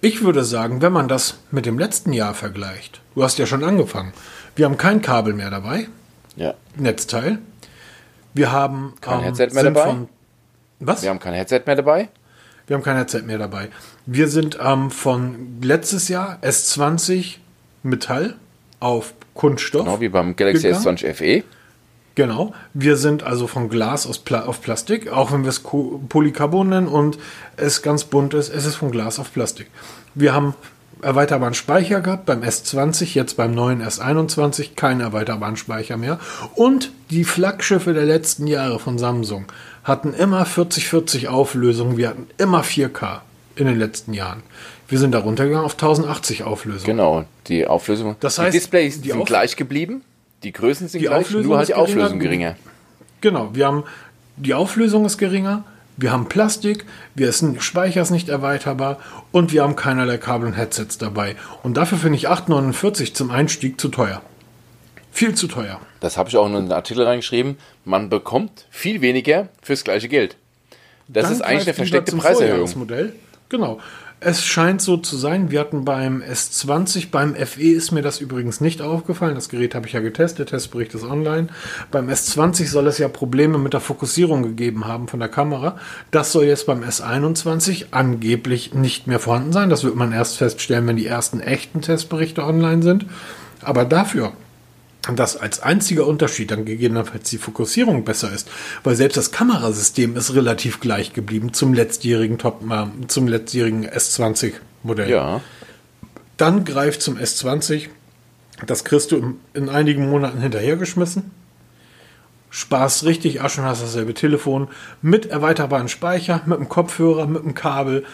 Ich würde sagen, wenn man das mit dem letzten Jahr vergleicht, du hast ja schon angefangen, wir haben kein Kabel mehr dabei, ja. Netzteil. Wir haben kein ähm, Headset mehr dabei. Von, was? Wir haben kein Headset mehr dabei. Wir haben kein Headset mehr dabei. Wir sind ähm, von letztes Jahr S20 Metall auf Kunststoff. Genau wie beim Galaxy gegangen. S20 FE. Genau. Wir sind also von Glas aus Pla auf Plastik, auch wenn wir es Polycarbon nennen und es ganz bunt ist, es ist von Glas auf Plastik. Wir haben erweiterbaren Speicher gehabt beim S20, jetzt beim neuen S21 keinen erweiterbaren Speicher mehr. Und die Flaggschiffe der letzten Jahre von Samsung hatten immer 4040 Auflösungen, wir hatten immer 4K in den letzten Jahren. Wir sind da runtergegangen auf 1080 Auflösungen. Genau, die Auflösung. Das heißt, die Displays die sind gleich geblieben. Die Größen sind die gleich, Auflösung nur halt die Auflösung geringer. Genau, wir haben die Auflösung ist geringer, wir haben Plastik, wir sind, Speicher ist nicht erweiterbar und wir haben keinerlei Kabel und Headsets dabei. Und dafür finde ich 8,49 zum Einstieg zu teuer. Viel zu teuer. Das habe ich auch in einen Artikel reingeschrieben. Man bekommt viel weniger fürs gleiche Geld. Das Dann ist eigentlich eine versteckte Preiserhöhung. Modell. Genau. Es scheint so zu sein. Wir hatten beim S20, beim FE ist mir das übrigens nicht aufgefallen. Das Gerät habe ich ja getestet. Der Testbericht ist online. Beim S20 soll es ja Probleme mit der Fokussierung gegeben haben von der Kamera. Das soll jetzt beim S21 angeblich nicht mehr vorhanden sein. Das wird man erst feststellen, wenn die ersten echten Testberichte online sind. Aber dafür dass als einziger Unterschied dann gegebenenfalls die Fokussierung besser ist, weil selbst das Kamerasystem ist relativ gleich geblieben zum letztjährigen Top, äh, zum letztjährigen S20 Modell. Ja. Dann greift zum S20, das kriegst du in einigen Monaten hinterhergeschmissen. Sparst richtig Asch und hast dasselbe Telefon mit erweiterbaren Speicher, mit einem Kopfhörer, mit einem Kabel,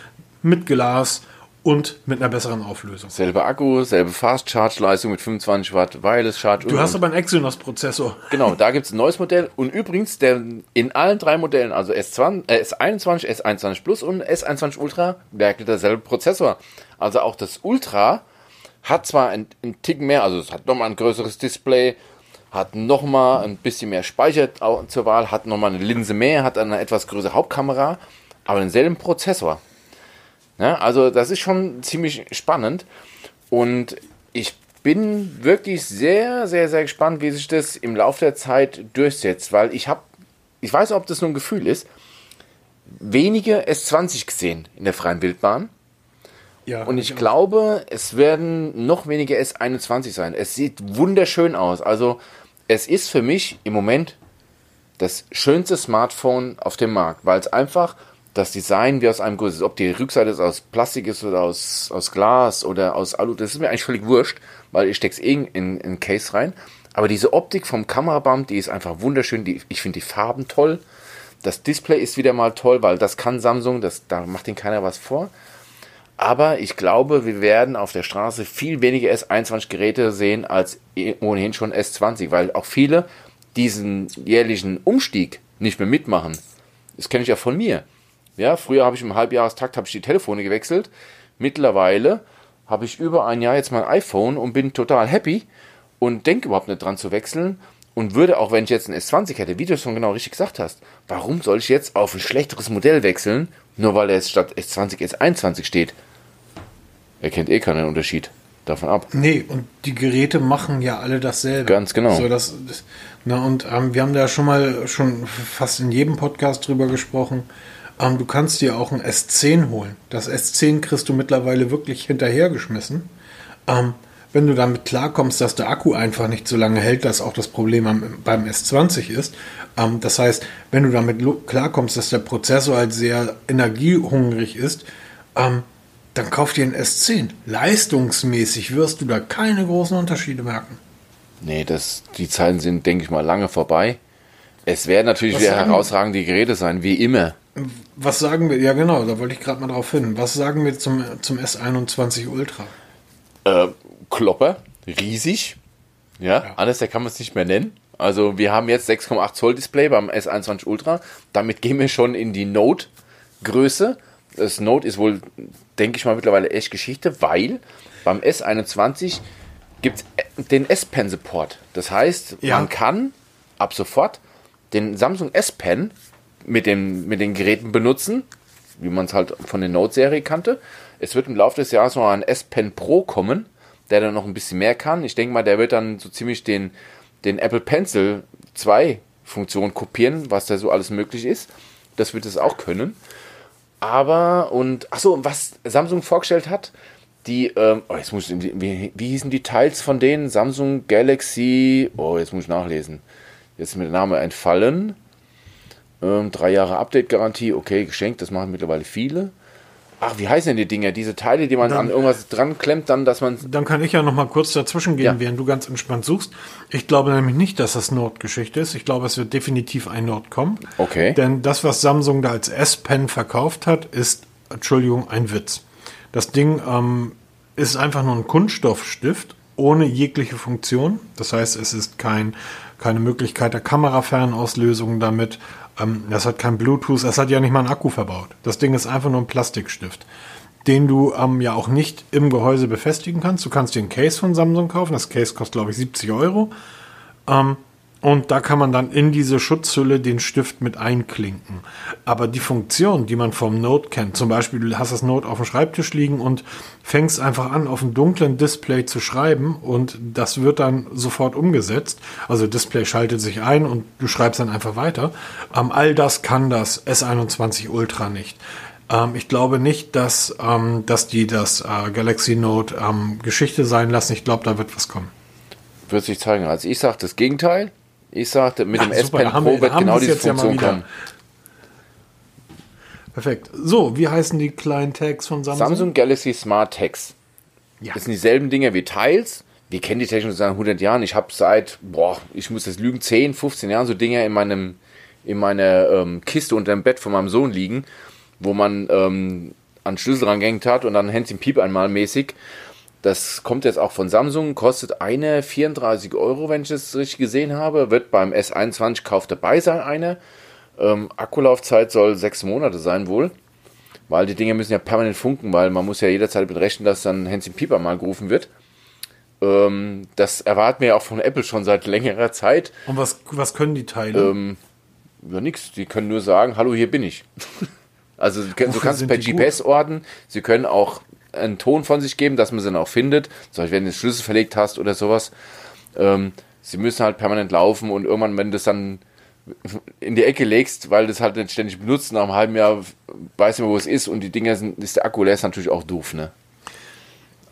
mit Glas und mit einer besseren Auflösung. Selbe Akku, selbe Fast Charge Leistung mit 25 Watt Wireless Charge. Du hast aber einen Exynos Prozessor. Genau, da gibt es ein neues Modell und übrigens der in allen drei Modellen, also S20, äh, S21, S21 Plus und S21 Ultra, werkelt derselbe Prozessor. Also auch das Ultra hat zwar einen, einen Tick mehr, also es hat nochmal ein größeres Display, hat nochmal ein bisschen mehr Speicher zur Wahl, hat nochmal eine Linse mehr, hat eine etwas größere Hauptkamera, aber denselben Prozessor. Ja, also das ist schon ziemlich spannend und ich bin wirklich sehr, sehr, sehr gespannt, wie sich das im Laufe der Zeit durchsetzt, weil ich habe, ich weiß, ob das nur ein Gefühl ist, wenige S20 gesehen in der freien Wildbahn. Ja, und ich, ich glaube, es werden noch weniger S21 sein. Es sieht wunderschön aus. Also es ist für mich im Moment das schönste Smartphone auf dem Markt, weil es einfach das Design wie aus einem Guss ist. Ob die Rückseite aus Plastik ist oder aus, aus Glas oder aus Alu, das ist mir eigentlich völlig wurscht, weil ich es eh in, in, Case rein. Aber diese Optik vom Kameraband, die ist einfach wunderschön. Die, ich finde die Farben toll. Das Display ist wieder mal toll, weil das kann Samsung, das, da macht ihnen keiner was vor. Aber ich glaube, wir werden auf der Straße viel weniger S21-Geräte sehen als ohnehin schon S20, weil auch viele diesen jährlichen Umstieg nicht mehr mitmachen. Das kenne ich ja von mir. Ja, früher habe ich im Halbjahrestakt habe ich die Telefone gewechselt. Mittlerweile habe ich über ein Jahr jetzt mein iPhone und bin total happy und denke überhaupt nicht dran zu wechseln und würde auch, wenn ich jetzt ein S20 hätte, wie du es schon genau richtig gesagt hast, warum soll ich jetzt auf ein schlechteres Modell wechseln, nur weil er jetzt statt S20 S21 steht? Er kennt eh keinen Unterschied davon ab. Nee, und die Geräte machen ja alle dasselbe. Ganz genau. So, das, na, und ähm, wir haben da schon mal schon fast in jedem Podcast drüber gesprochen. Ähm, du kannst dir auch ein S10 holen. Das S10 kriegst du mittlerweile wirklich hinterhergeschmissen. Ähm, wenn du damit klarkommst, dass der Akku einfach nicht so lange hält, das auch das Problem am, beim S20 ist. Ähm, das heißt, wenn du damit klarkommst, dass der Prozessor halt sehr energiehungrig ist, ähm, dann kauf dir ein S10. Leistungsmäßig wirst du da keine großen Unterschiede merken. Nee, das, die Zeiten sind, denke ich mal, lange vorbei. Es werden natürlich Was wieder herausragende Geräte sein, wie immer. Was sagen wir, ja genau, da wollte ich gerade mal drauf hin. Was sagen wir zum, zum S21 Ultra? Äh, Klopper, riesig. Ja, ja. anders kann man es nicht mehr nennen. Also wir haben jetzt 6,8 Zoll Display beim S21 Ultra. Damit gehen wir schon in die Note-Größe. Das Note ist wohl, denke ich mal, mittlerweile echt Geschichte, weil beim S21 gibt es den S-Pen-Support. Das heißt, ja. man kann ab sofort den Samsung S-Pen mit, dem, mit den Geräten benutzen, wie man es halt von der Note-Serie kannte. Es wird im Laufe des Jahres noch ein S-Pen Pro kommen, der dann noch ein bisschen mehr kann. Ich denke mal, der wird dann so ziemlich den, den Apple Pencil 2 Funktion kopieren, was da so alles möglich ist. Das wird es auch können. Aber, und, achso, was Samsung vorgestellt hat, die, ähm, oh, jetzt muss ich, wie, wie hießen die Teils von denen? Samsung Galaxy, oh, jetzt muss ich nachlesen. Jetzt ist mir der Name entfallen. Ähm, drei Jahre Update-Garantie, okay, geschenkt, das machen mittlerweile viele. Ach, wie heißen denn die Dinger? Diese Teile, die man dann, an irgendwas dran klemmt, dann, dass man. Dann kann ich ja noch mal kurz dazwischen gehen, ja. während du ganz entspannt suchst. Ich glaube nämlich nicht, dass das Nord-Geschichte ist. Ich glaube, es wird definitiv ein Nord kommen. Okay. Denn das, was Samsung da als S-Pen verkauft hat, ist, Entschuldigung, ein Witz. Das Ding ähm, ist einfach nur ein Kunststoffstift ohne jegliche Funktion. Das heißt, es ist kein, keine Möglichkeit der Kamerafernsauslösung damit. Ähm, das hat kein Bluetooth, es hat ja nicht mal einen Akku verbaut. Das Ding ist einfach nur ein Plastikstift, den du ähm, ja auch nicht im Gehäuse befestigen kannst. Du kannst dir ein Case von Samsung kaufen. Das Case kostet, glaube ich, 70 Euro. Ähm, und da kann man dann in diese Schutzhülle den Stift mit einklinken. Aber die Funktion, die man vom Note kennt, zum Beispiel du hast das Note auf dem Schreibtisch liegen und fängst einfach an, auf einem dunklen Display zu schreiben und das wird dann sofort umgesetzt. Also Display schaltet sich ein und du schreibst dann einfach weiter. Ähm, all das kann das S21 Ultra nicht. Ähm, ich glaube nicht, dass, ähm, dass die das äh, Galaxy Note ähm, Geschichte sein lassen. Ich glaube, da wird was kommen. Wird sich zeigen. Also ich sage das Gegenteil. Ich sagte, mit Ach, dem S-Pen Pro wird genau diese Funktion kommen. Perfekt. So, wie heißen die kleinen Tags von Samsung? Samsung Galaxy Smart Tags. Ja. Das sind dieselben Dinge wie Tiles. Wir kennen die Technik seit 100 Jahren. Ich habe seit, boah, ich muss das lügen, 10, 15 Jahren so Dinge in meinem in meiner ähm, Kiste unter dem Bett von meinem Sohn liegen, wo man ähm, an Schlüssel rangehängt hat und dann Hands Piep einmal mäßig das kommt jetzt auch von Samsung, kostet eine 34 Euro, wenn ich das richtig gesehen habe. Wird beim S21 Kauf dabei sein, eine. Ähm, Akkulaufzeit soll sechs Monate sein wohl. Weil die Dinge müssen ja permanent funken, weil man muss ja jederzeit mit rechnen, dass dann Hansi Pieper mal gerufen wird. Ähm, das erwarten wir ja auch von Apple schon seit längerer Zeit. Und was, was können die Teile? Ähm, ja, nix. Die können nur sagen, hallo, hier bin ich. (laughs) also du, kannst- du es per GPS orten. Sie können auch einen Ton von sich geben, dass man sie dann auch findet. Zum Beispiel, wenn du den Schlüssel verlegt hast oder sowas. Ähm, sie müssen halt permanent laufen und irgendwann, wenn du es dann in die Ecke legst, weil du es halt nicht ständig benutzt, nach einem halben Jahr weißt du, wo es ist und die Dinger sind, ist der Akku leer, ist natürlich auch doof, ne?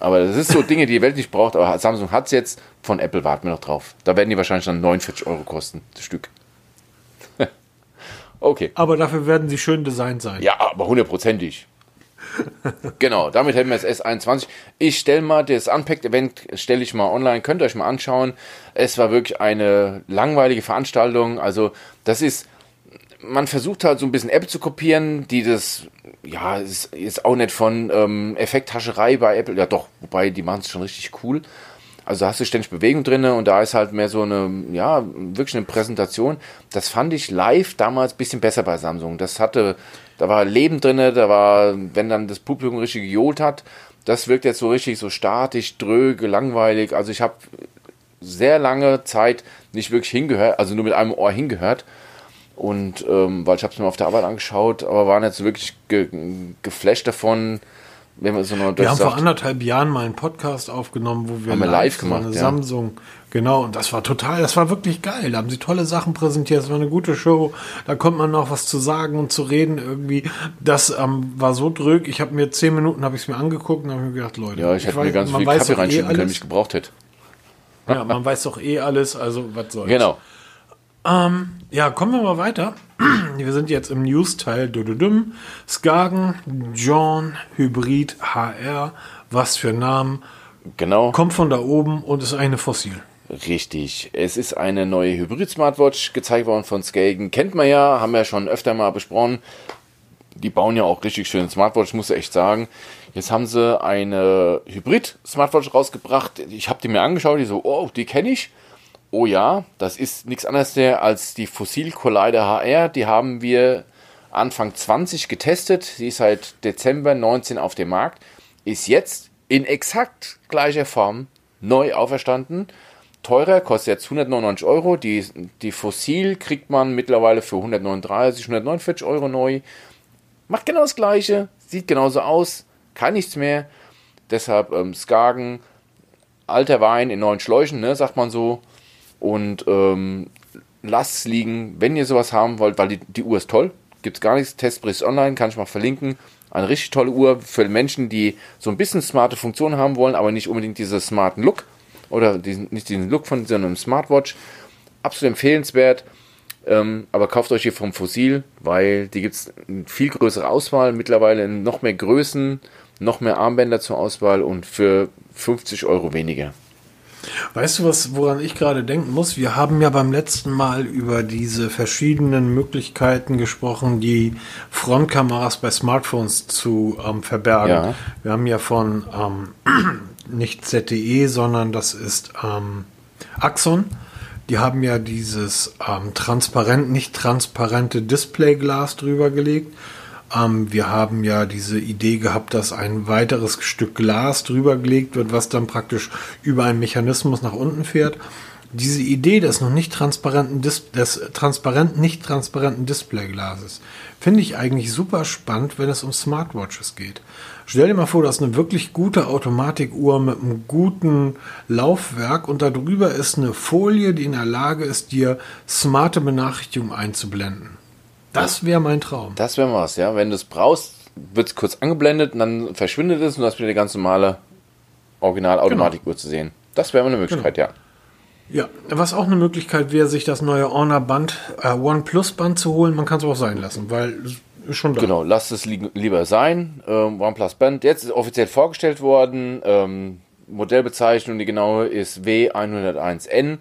Aber das ist so (laughs) Dinge, die die Welt nicht braucht, aber Samsung hat es jetzt, von Apple warten wir noch drauf. Da werden die wahrscheinlich dann 49 Euro kosten, das Stück. (laughs) okay. Aber dafür werden sie schön designt sein. Ja, aber hundertprozentig. Genau, damit hätten wir das S21. Ich stelle mal das Unpacked-Event, stelle ich mal online, könnt ihr euch mal anschauen. Es war wirklich eine langweilige Veranstaltung. Also, das ist, man versucht halt so ein bisschen Apple zu kopieren, die das, ja, ist, ist auch nicht von ähm, Effekthascherei bei Apple, ja doch, wobei die machen es schon richtig cool. Also hast du ständig Bewegung drin und da ist halt mehr so eine, ja, wirklich eine Präsentation. Das fand ich live damals ein bisschen besser bei Samsung. Das hatte, da war Leben drin, da war, wenn dann das Publikum richtig gejohlt hat, das wirkt jetzt so richtig so statisch, dröge, langweilig. Also ich habe sehr lange Zeit nicht wirklich hingehört, also nur mit einem Ohr hingehört. Und ähm, weil ich habe es mir auf der Arbeit angeschaut, aber war nicht so wirklich ge geflasht davon, wenn man so noch Wir haben vor sagt, anderthalb Jahren mal einen Podcast aufgenommen, wo wir, live so gemacht, eine ja. Samsung, genau, und das war total, das war wirklich geil. Da haben sie tolle Sachen präsentiert, es war eine gute Show. Da konnte man noch was zu sagen und zu reden irgendwie. Das ähm, war so drück. Ich habe mir zehn Minuten habe ich es mir angeguckt und habe mir gedacht, Leute, ja, ich hätte weiß- mir ganz viel Kaffee doch eh können, ich gebraucht hätte. Ja, man weiß doch eh alles, also was soll's. Genau. Ja, kommen wir mal weiter. (clears throat) Wir sind jetzt im News-Teil. Skagen, John, Hybrid, HR. Was für Namen. Genau. Kommt von da oben und ist eine Fossil. Richtig. Es ist eine neue Hybrid-Smartwatch gezeigt worden von Skagen. Kennt man ja, haben wir schon öfter mal besprochen. Die bauen ja auch richtig schöne Smartwatch, muss ich echt sagen. Jetzt haben sie eine Hybrid-Smartwatch rausgebracht. Ich habe die mir angeschaut, die so, oh, die kenne ich. Oh ja, das ist nichts anderes der als die Fossil Collider HR. Die haben wir Anfang 20 getestet. Sie ist seit Dezember 19 auf dem Markt. Ist jetzt in exakt gleicher Form neu auferstanden. Teurer, kostet jetzt 199 Euro. Die, die Fossil kriegt man mittlerweile für 139, 149 Euro neu. Macht genau das gleiche, sieht genauso aus, kann nichts mehr. Deshalb ähm, Skagen, alter Wein in neuen Schläuchen, ne, sagt man so. Und ähm, lasst liegen, wenn ihr sowas haben wollt, weil die, die Uhr ist toll. Gibt es gar nichts. Testbericht online, kann ich mal verlinken. Eine richtig tolle Uhr für Menschen, die so ein bisschen smarte Funktionen haben wollen, aber nicht unbedingt diesen smarten Look. Oder diesen, nicht diesen Look von so einem Smartwatch. Absolut empfehlenswert. Ähm, aber kauft euch hier vom Fossil, weil die gibt es eine viel größere Auswahl, mittlerweile in noch mehr Größen, noch mehr Armbänder zur Auswahl und für 50 Euro weniger. Weißt du, was, woran ich gerade denken muss? Wir haben ja beim letzten Mal über diese verschiedenen Möglichkeiten gesprochen, die Frontkameras bei Smartphones zu ähm, verbergen. Ja. Wir haben ja von ähm, (clears throat) nicht ZTE, sondern das ist ähm, Axon. Die haben ja dieses ähm, transparent, nicht transparente Displayglas drüber gelegt. Ähm, wir haben ja diese Idee gehabt, dass ein weiteres Stück Glas drüber gelegt wird, was dann praktisch über einen Mechanismus nach unten fährt. Diese Idee des noch nicht transparenten, Dis des transparent, nicht transparenten Displayglases finde ich eigentlich super spannend, wenn es um Smartwatches geht. Stell dir mal vor, das ist eine wirklich gute Automatikuhr mit einem guten Laufwerk und darüber ist eine Folie, die in der Lage ist, dir smarte Benachrichtigungen einzublenden. Das wäre mein Traum. Das wäre was, ja. Wenn du es brauchst, wird es kurz angeblendet und dann verschwindet es und du hast wieder die ganz normale Original-Automatikuhr zu sehen. Das wäre mal eine Möglichkeit, ja. Ja, was auch eine Möglichkeit wäre, sich das neue Honor Band, äh, OnePlus Band zu holen. Man kann es auch sein lassen, weil schon da. Genau, lasst es li lieber sein. Ähm, OnePlus Band, jetzt ist offiziell vorgestellt worden. Ähm, Modellbezeichnung, die genaue ist W101N.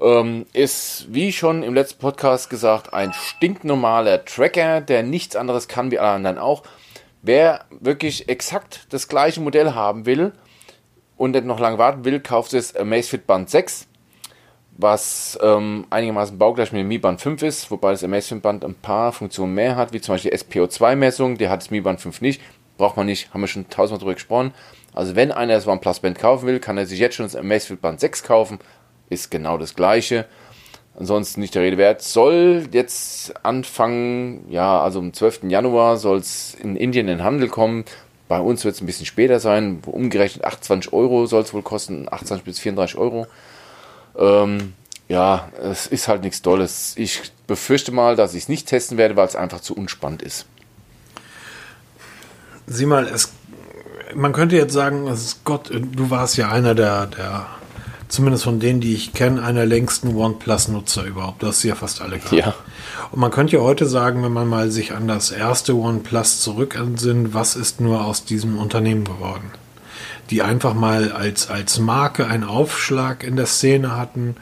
Ähm, ist, wie schon im letzten Podcast gesagt, ein stinknormaler Tracker, der nichts anderes kann wie alle anderen auch. Wer wirklich exakt das gleiche Modell haben will und noch lange warten will, kauft das Amazfit Band 6 was ähm, einigermaßen baugleich mit dem Mi Band 5 ist, wobei das Amazfit Band ein paar Funktionen mehr hat, wie zum Beispiel die SPO2-Messung, die hat das Mi Band 5 nicht, braucht man nicht, haben wir schon tausendmal drüber gesprochen. Also wenn einer das OnePlus Band kaufen will, kann er sich jetzt schon das Amazfit Band 6 kaufen. Ist genau das gleiche. Ansonsten nicht der Rede wert. Soll jetzt anfangen, ja, also am 12. Januar soll es in Indien in den Handel kommen. Bei uns wird es ein bisschen später sein. Umgerechnet 28 Euro soll es wohl kosten. 28 bis 34 Euro. Ähm, ja, es ist halt nichts Tolles. Ich befürchte mal, dass ich es nicht testen werde, weil es einfach zu unspannend ist. Sieh mal, es, man könnte jetzt sagen, Gott, du warst ja einer der, der zumindest von denen, die ich kenne, einer längsten OnePlus-Nutzer überhaupt. Du hast sie ja fast alle gehabt. Ja. Und man könnte ja heute sagen, wenn man mal sich an das erste OnePlus zurückentsinnt, was ist nur aus diesem Unternehmen geworden? Die einfach mal als, als Marke einen Aufschlag in der Szene hatten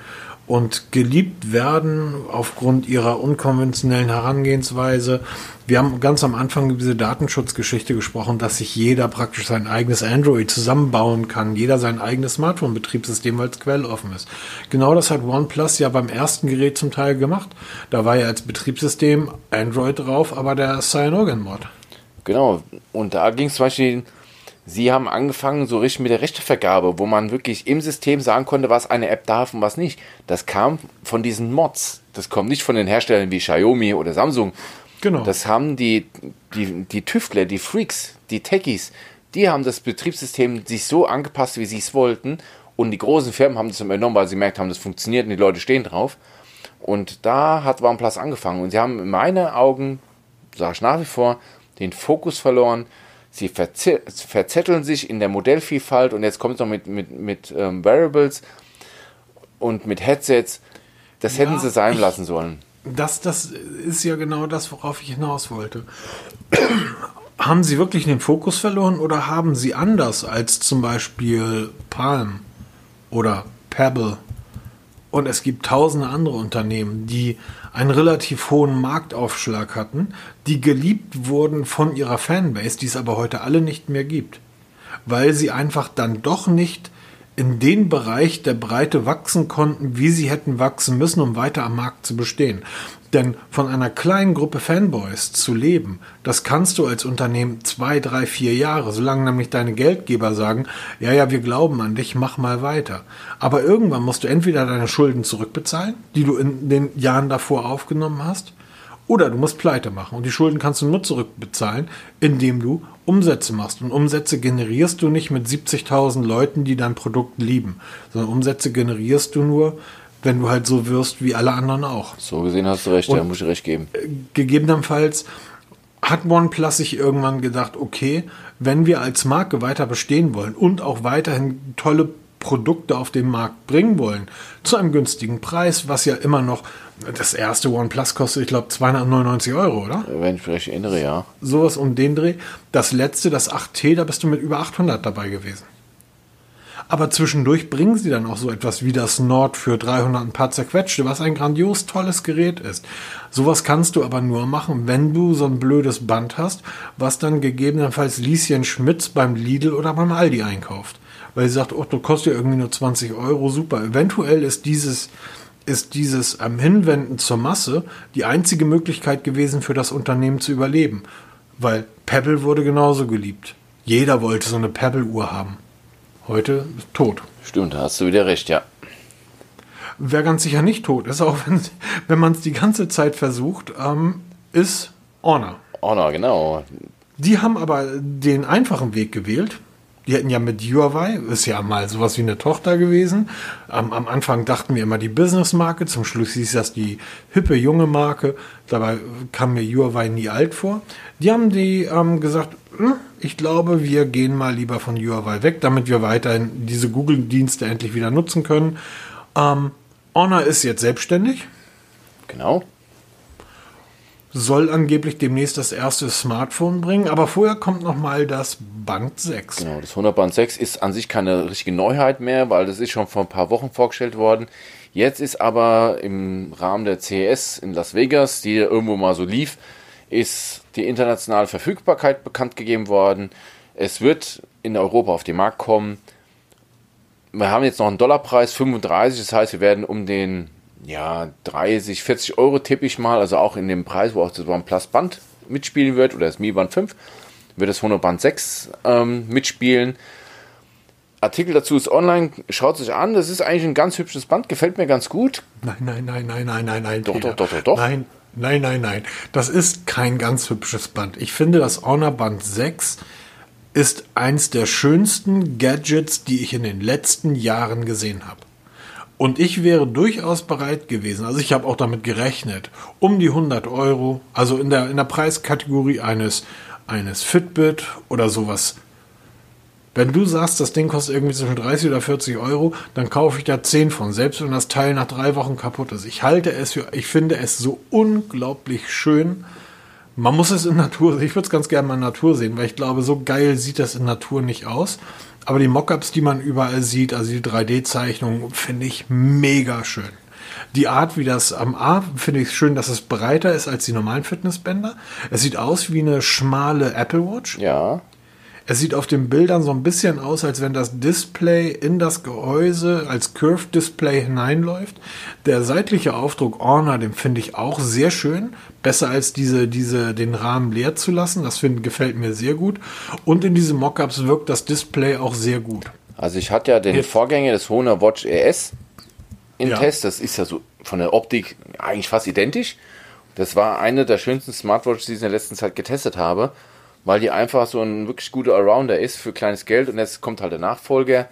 und geliebt werden aufgrund ihrer unkonventionellen Herangehensweise. Wir haben ganz am Anfang über diese Datenschutzgeschichte gesprochen, dass sich jeder praktisch sein eigenes Android zusammenbauen kann, jeder sein eigenes Smartphone-Betriebssystem, weil es quelloffen ist. Genau das hat OnePlus ja beim ersten Gerät zum Teil gemacht. Da war ja als Betriebssystem Android drauf, aber der Cyanogen-Mod. Genau, und da ging es zum Beispiel Sie haben angefangen so richtig mit der Rechtevergabe, wo man wirklich im System sagen konnte, was eine App darf und was nicht. Das kam von diesen Mods. Das kommt nicht von den Herstellern wie Xiaomi oder Samsung. Genau. Das haben die, die, die Tüftler, die Freaks, die Techies, die haben das Betriebssystem sich so angepasst, wie sie es wollten. Und die großen Firmen haben das übernommen, weil sie gemerkt haben, das funktioniert und die Leute stehen drauf. Und da hat OnePlus angefangen. Und sie haben in meinen Augen, sage ich nach wie vor, den Fokus verloren sie verzetteln sich in der Modellvielfalt und jetzt kommt es noch mit, mit, mit ähm, Variables und mit Headsets. Das ja, hätten sie sein ich, lassen sollen. Das, das ist ja genau das, worauf ich hinaus wollte. (clears throat) haben sie wirklich den Fokus verloren oder haben sie anders als zum Beispiel Palm oder Pebble und es gibt tausende andere Unternehmen, die einen relativ hohen Marktaufschlag hatten, die geliebt wurden von ihrer Fanbase, die es aber heute alle nicht mehr gibt, weil sie einfach dann doch nicht in den Bereich der Breite wachsen konnten, wie sie hätten wachsen müssen, um weiter am Markt zu bestehen. Denn von einer kleinen Gruppe Fanboys zu leben, das kannst du als Unternehmen zwei, drei, vier Jahre, solange nämlich deine Geldgeber sagen, ja, ja, wir glauben an dich, mach mal weiter. Aber irgendwann musst du entweder deine Schulden zurückbezahlen, die du in den Jahren davor aufgenommen hast, oder du musst pleite machen. Und die Schulden kannst du nur zurückbezahlen, indem du Umsätze machst. Und Umsätze generierst du nicht mit 70.000 Leuten, die dein Produkt lieben, sondern Umsätze generierst du nur, wenn du halt so wirst wie alle anderen auch. So gesehen hast du recht, und ja, muss ich recht geben. Äh, gegebenenfalls hat OnePlus sich irgendwann gedacht, okay, wenn wir als Marke weiter bestehen wollen und auch weiterhin tolle Produkte auf den Markt bringen wollen, zu einem günstigen Preis, was ja immer noch das erste OnePlus kostet, ich glaube, 299 Euro, oder? Wenn ich mich erinnere, ja. Sowas um den Dreh. Das letzte, das 8T, da bist du mit über 800 dabei gewesen. Aber zwischendurch bringen sie dann auch so etwas wie das Nord für 300 ein paar zerquetschte, was ein grandios tolles Gerät ist. Sowas kannst du aber nur machen, wenn du so ein blödes Band hast, was dann gegebenenfalls Lieschen Schmitz beim Lidl oder beim Aldi einkauft. Weil sie sagt, oh, du kostet ja irgendwie nur 20 Euro, super. Eventuell ist dieses, ist dieses ähm, Hinwenden zur Masse die einzige Möglichkeit gewesen für das Unternehmen zu überleben. Weil Pebble wurde genauso geliebt. Jeder wollte so eine Pebble-Uhr haben heute tot. Stimmt, da hast du wieder recht, ja. Wer ganz sicher nicht tot ist, (laughs) auch wenn, wenn man es die ganze Zeit versucht, ähm, ist Honor. Honor, genau. Die haben aber den einfachen Weg gewählt. Die hätten ja mit Huawei, ist ja mal sowas wie eine Tochter gewesen. Am, am Anfang dachten wir immer die Business-Marke, zum Schluss hieß das die hippe junge Marke. Dabei kam mir Huawei nie alt vor. Die haben die ähm, gesagt, hm, ich glaube, wir gehen mal lieber von Huawei weg, damit wir weiterhin diese Google-Dienste endlich wieder nutzen können. Ähm, Honor ist jetzt selbstständig. Genau. Soll angeblich demnächst das erste Smartphone bringen, aber vorher kommt noch mal das Band 6. Genau, das 100 Band 6 ist an sich keine richtige Neuheit mehr, weil das ist schon vor ein paar Wochen vorgestellt worden. Jetzt ist aber im Rahmen der CES in Las Vegas, die irgendwo mal so lief, ist die internationale Verfügbarkeit bekannt gegeben worden. Es wird in Europa auf den Markt kommen. Wir haben jetzt noch einen Dollarpreis 35, das heißt, wir werden um den ja, 30, 40 Euro tippe ich mal, also auch in dem Preis, wo auch das OnePlus Band mitspielen wird oder das Mi Band 5, wird das Honor Band 6 ähm, mitspielen. Artikel dazu ist online, schaut sich an. Das ist eigentlich ein ganz hübsches Band, gefällt mir ganz gut. Nein, nein, nein, nein, nein, nein, nein. Doch, Peter. doch, doch, doch, doch. Nein, nein, nein, nein. Das ist kein ganz hübsches Band. Ich finde, das Honor Band 6 ist eins der schönsten Gadgets, die ich in den letzten Jahren gesehen habe. Und ich wäre durchaus bereit gewesen, also ich habe auch damit gerechnet, um die 100 Euro, also in der, in der Preiskategorie eines, eines Fitbit oder sowas. Wenn du sagst, das Ding kostet irgendwie zwischen 30 oder 40 Euro, dann kaufe ich da 10 von, selbst wenn das Teil nach drei Wochen kaputt ist. Ich halte es für, ich finde es so unglaublich schön. Man muss es in Natur, ich würde es ganz gerne mal in Natur sehen, weil ich glaube, so geil sieht das in Natur nicht aus. Aber die Mockups, die man überall sieht, also die 3D-Zeichnungen, finde ich mega schön. Die Art, wie das am A, finde ich schön, dass es breiter ist als die normalen Fitnessbänder. Es sieht aus wie eine schmale Apple Watch. Ja. Es sieht auf den Bildern so ein bisschen aus, als wenn das Display in das Gehäuse als Curved Display hineinläuft. Der seitliche Aufdruck Honor, den finde ich auch sehr schön. Besser als diese, diese, den Rahmen leer zu lassen. Das find, gefällt mir sehr gut. Und in diesen Mockups wirkt das Display auch sehr gut. Also ich hatte ja den Jetzt- Vorgänger des Honor Watch RS im Ja. Test. Das ist ja so von der Optik eigentlich fast identisch. Das war eine der schönsten Smartwatches, die ich in der letzten Zeit getestet habe, weil die einfach so ein wirklich guter Allrounder ist für kleines Geld. Und jetzt kommt halt der Nachfolger.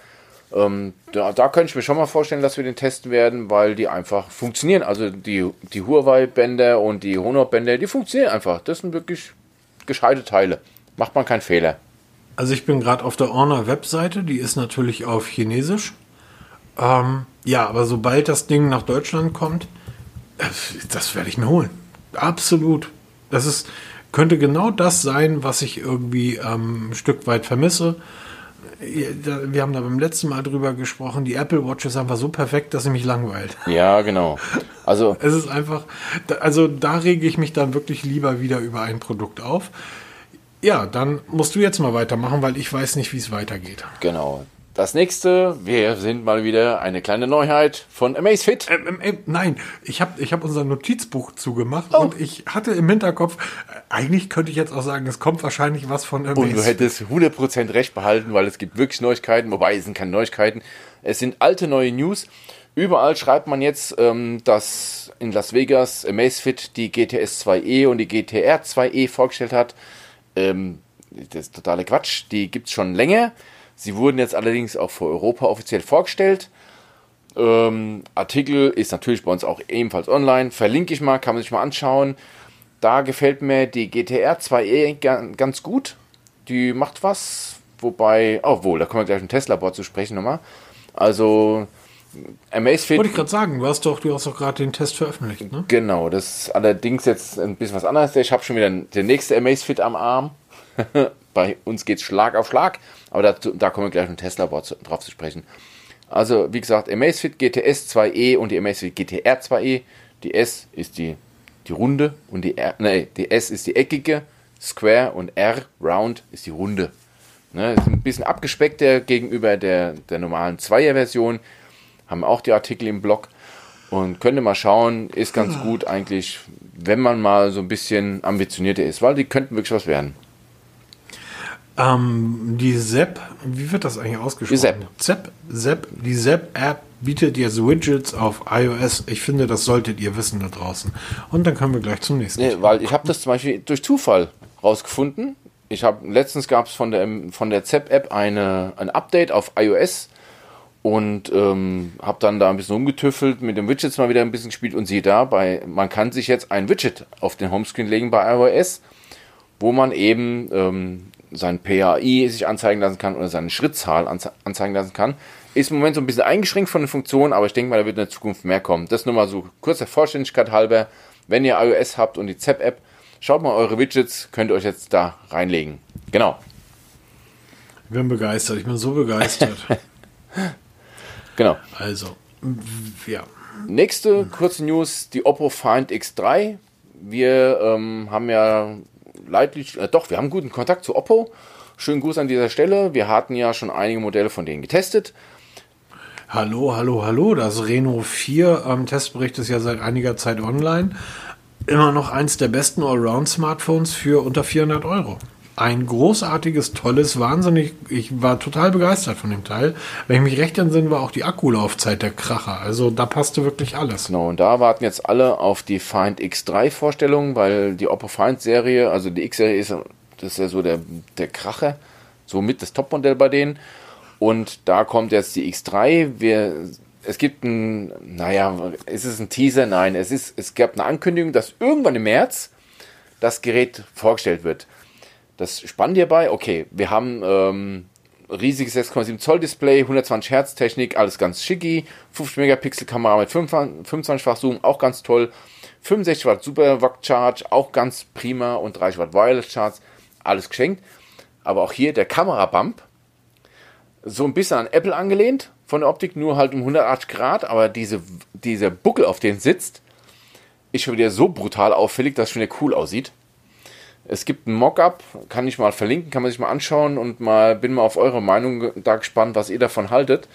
Ähm, da, da könnte ich mir schon mal vorstellen, dass wir den testen werden, weil die einfach funktionieren. Also die, die Huawei-Bänder und die Honor-Bänder, die funktionieren einfach. Das sind wirklich gescheite Teile. Macht man keinen Fehler. Also ich bin gerade auf der Honor-Webseite, die ist natürlich auf Chinesisch. Ähm, ja, aber sobald das Ding nach Deutschland kommt, äh, das werde ich mir holen. Absolut. Das ist, könnte genau das sein, was ich irgendwie ähm, ein Stück weit vermisse. Wir haben da beim letzten Mal drüber gesprochen, die Apple Watch ist einfach so perfekt, dass sie mich langweilt. (laughs) Ja, genau. Also Es ist einfach, also da rege ich mich dann wirklich lieber wieder über ein Produkt auf. Ja, dann musst du jetzt mal weitermachen, weil ich weiß nicht, wie es weitergeht. Genau. Das nächste, wir sind mal wieder eine kleine Neuheit von Amazfit. Ähm, ähm, ähm, nein, ich habe ich hab unser Notizbuch zugemacht Oh. und ich hatte im Hinterkopf, äh, eigentlich könnte ich jetzt auch sagen, es kommt wahrscheinlich was von Und du Amazfit. hättest 100% recht behalten, weil es gibt wirklich Neuigkeiten, wobei es sind keine Neuigkeiten. Es sind alte neue News. Überall schreibt man jetzt, ähm, dass in Las Vegas Amazfit die GTS 2e und die GTR 2e vorgestellt hat. Ähm, das ist totale Quatsch. Die gibt es schon länger. Sie wurden jetzt allerdings auch für Europa offiziell vorgestellt. Ähm, Artikel ist natürlich bei uns auch ebenfalls online. Verlinke ich mal, kann man sich mal anschauen. Da gefällt mir die GTR 2e ga- ganz gut. Die macht was. Wobei, obwohl, da kommen wir gleich im Tesla-Board zu sprechen nochmal. Also, Amazfit. Wollte ich gerade sagen, du hast doch, du hast doch gerade den Test veröffentlicht, ne? Genau, das ist allerdings jetzt ein bisschen was anderes. Ich habe schon wieder den nächste Amazfit am Arm. (laughs) Bei uns geht es Schlag auf Schlag, aber dazu, da kommen wir gleich Tesla-Board zu- drauf zu sprechen. Also, wie gesagt, Amazfit GTS 2e und die Amazfit GTR 2e. Die S ist die, die runde und die R, nee, die S ist die eckige, Square und R, Round, ist die runde. Ne, ist ein bisschen abgespeckter gegenüber der, der normalen 2er-Version. Haben auch die Artikel im Blog. Und könnte mal schauen, ist ganz gut eigentlich, wenn man mal so ein bisschen ambitionierter ist, weil die könnten wirklich was werden. Ähm, die Zep, wie wird das eigentlich ausgesprochen? Die Zep. Zep, Zep, die Zep-App bietet jetzt Widgets auf iOS. Ich finde, das solltet ihr wissen da draußen. Und dann können wir gleich zum nächsten. Nee, weil ich habe das zum Beispiel durch Zufall rausgefunden. Ich habe letztens gab es von der von der ZEP-App eine ein Update auf iOS und ähm, habe dann da ein bisschen rumgetüffelt, mit den Widgets mal wieder ein bisschen gespielt und siehe da, bei, man kann sich jetzt ein Widget auf den Homescreen legen bei iOS, wo man eben ähm, sein PAI sich anzeigen lassen kann oder seine Schrittzahl anze anzeigen lassen kann. Ist im Moment so ein bisschen eingeschränkt von den Funktionen, aber ich denke mal, da wird in der Zukunft mehr kommen. Das nur mal so kurz der Vollständigkeit halber. Wenn ihr iOS habt und die ZEP-App, schaut mal eure Widgets, könnt ihr euch jetzt da reinlegen. Genau, Ich bin begeistert, ich bin so begeistert. (laughs) genau. also, ja. Nächste kurze News, die Oppo Find X3. Wir ähm, haben ja leidlich, äh, doch, wir haben guten Kontakt zu Oppo. Schönen Gruß an dieser Stelle. Wir hatten ja schon einige Modelle von denen getestet. Hallo, hallo, hallo. Das Reno 4 ähm, Testbericht ist ja seit einiger Zeit online. Immer noch eins der besten Allround-Smartphones für unter 400 Euro. Ein großartiges, tolles, wahnsinnig, ich war total begeistert von dem Teil. Wenn ich mich recht entsinne, war auch die Akkulaufzeit der Kracher. Also da passte wirklich alles. Genau, und da warten jetzt alle auf die Find X3 Vorstellung, weil die Oppo Find Serie, also die X-Serie ist, das ist ja so der, der Kracher, so mit das Topmodell bei denen. Und da kommt jetzt die X3. Wir, es gibt ein, naja, ist es ein Teaser? Nein, es ist, es gab eine Ankündigung, dass irgendwann im März das Gerät vorgestellt wird. Das Spannende hierbei, okay, wir haben ähm, riesiges 6,7 Zoll Display, 120 Hertz Technik, alles ganz schicki, 50 Megapixel Kamera mit 25-fach Zoom, auch ganz toll, 65 Watt Super Watt Charge, auch ganz prima. Und 30 Watt Wireless Charge, alles geschenkt. Aber auch hier der Kamerabump, so ein bisschen an Apple angelehnt von der Optik, nur halt um 180 Grad, aber diese, dieser Buckel, auf den sitzt, ist schon wieder so brutal auffällig, dass es schon wieder cool aussieht. Es gibt ein Mockup, kann ich mal verlinken, kann man sich mal anschauen und mal bin mal auf eure Meinung da gespannt, was ihr davon haltet.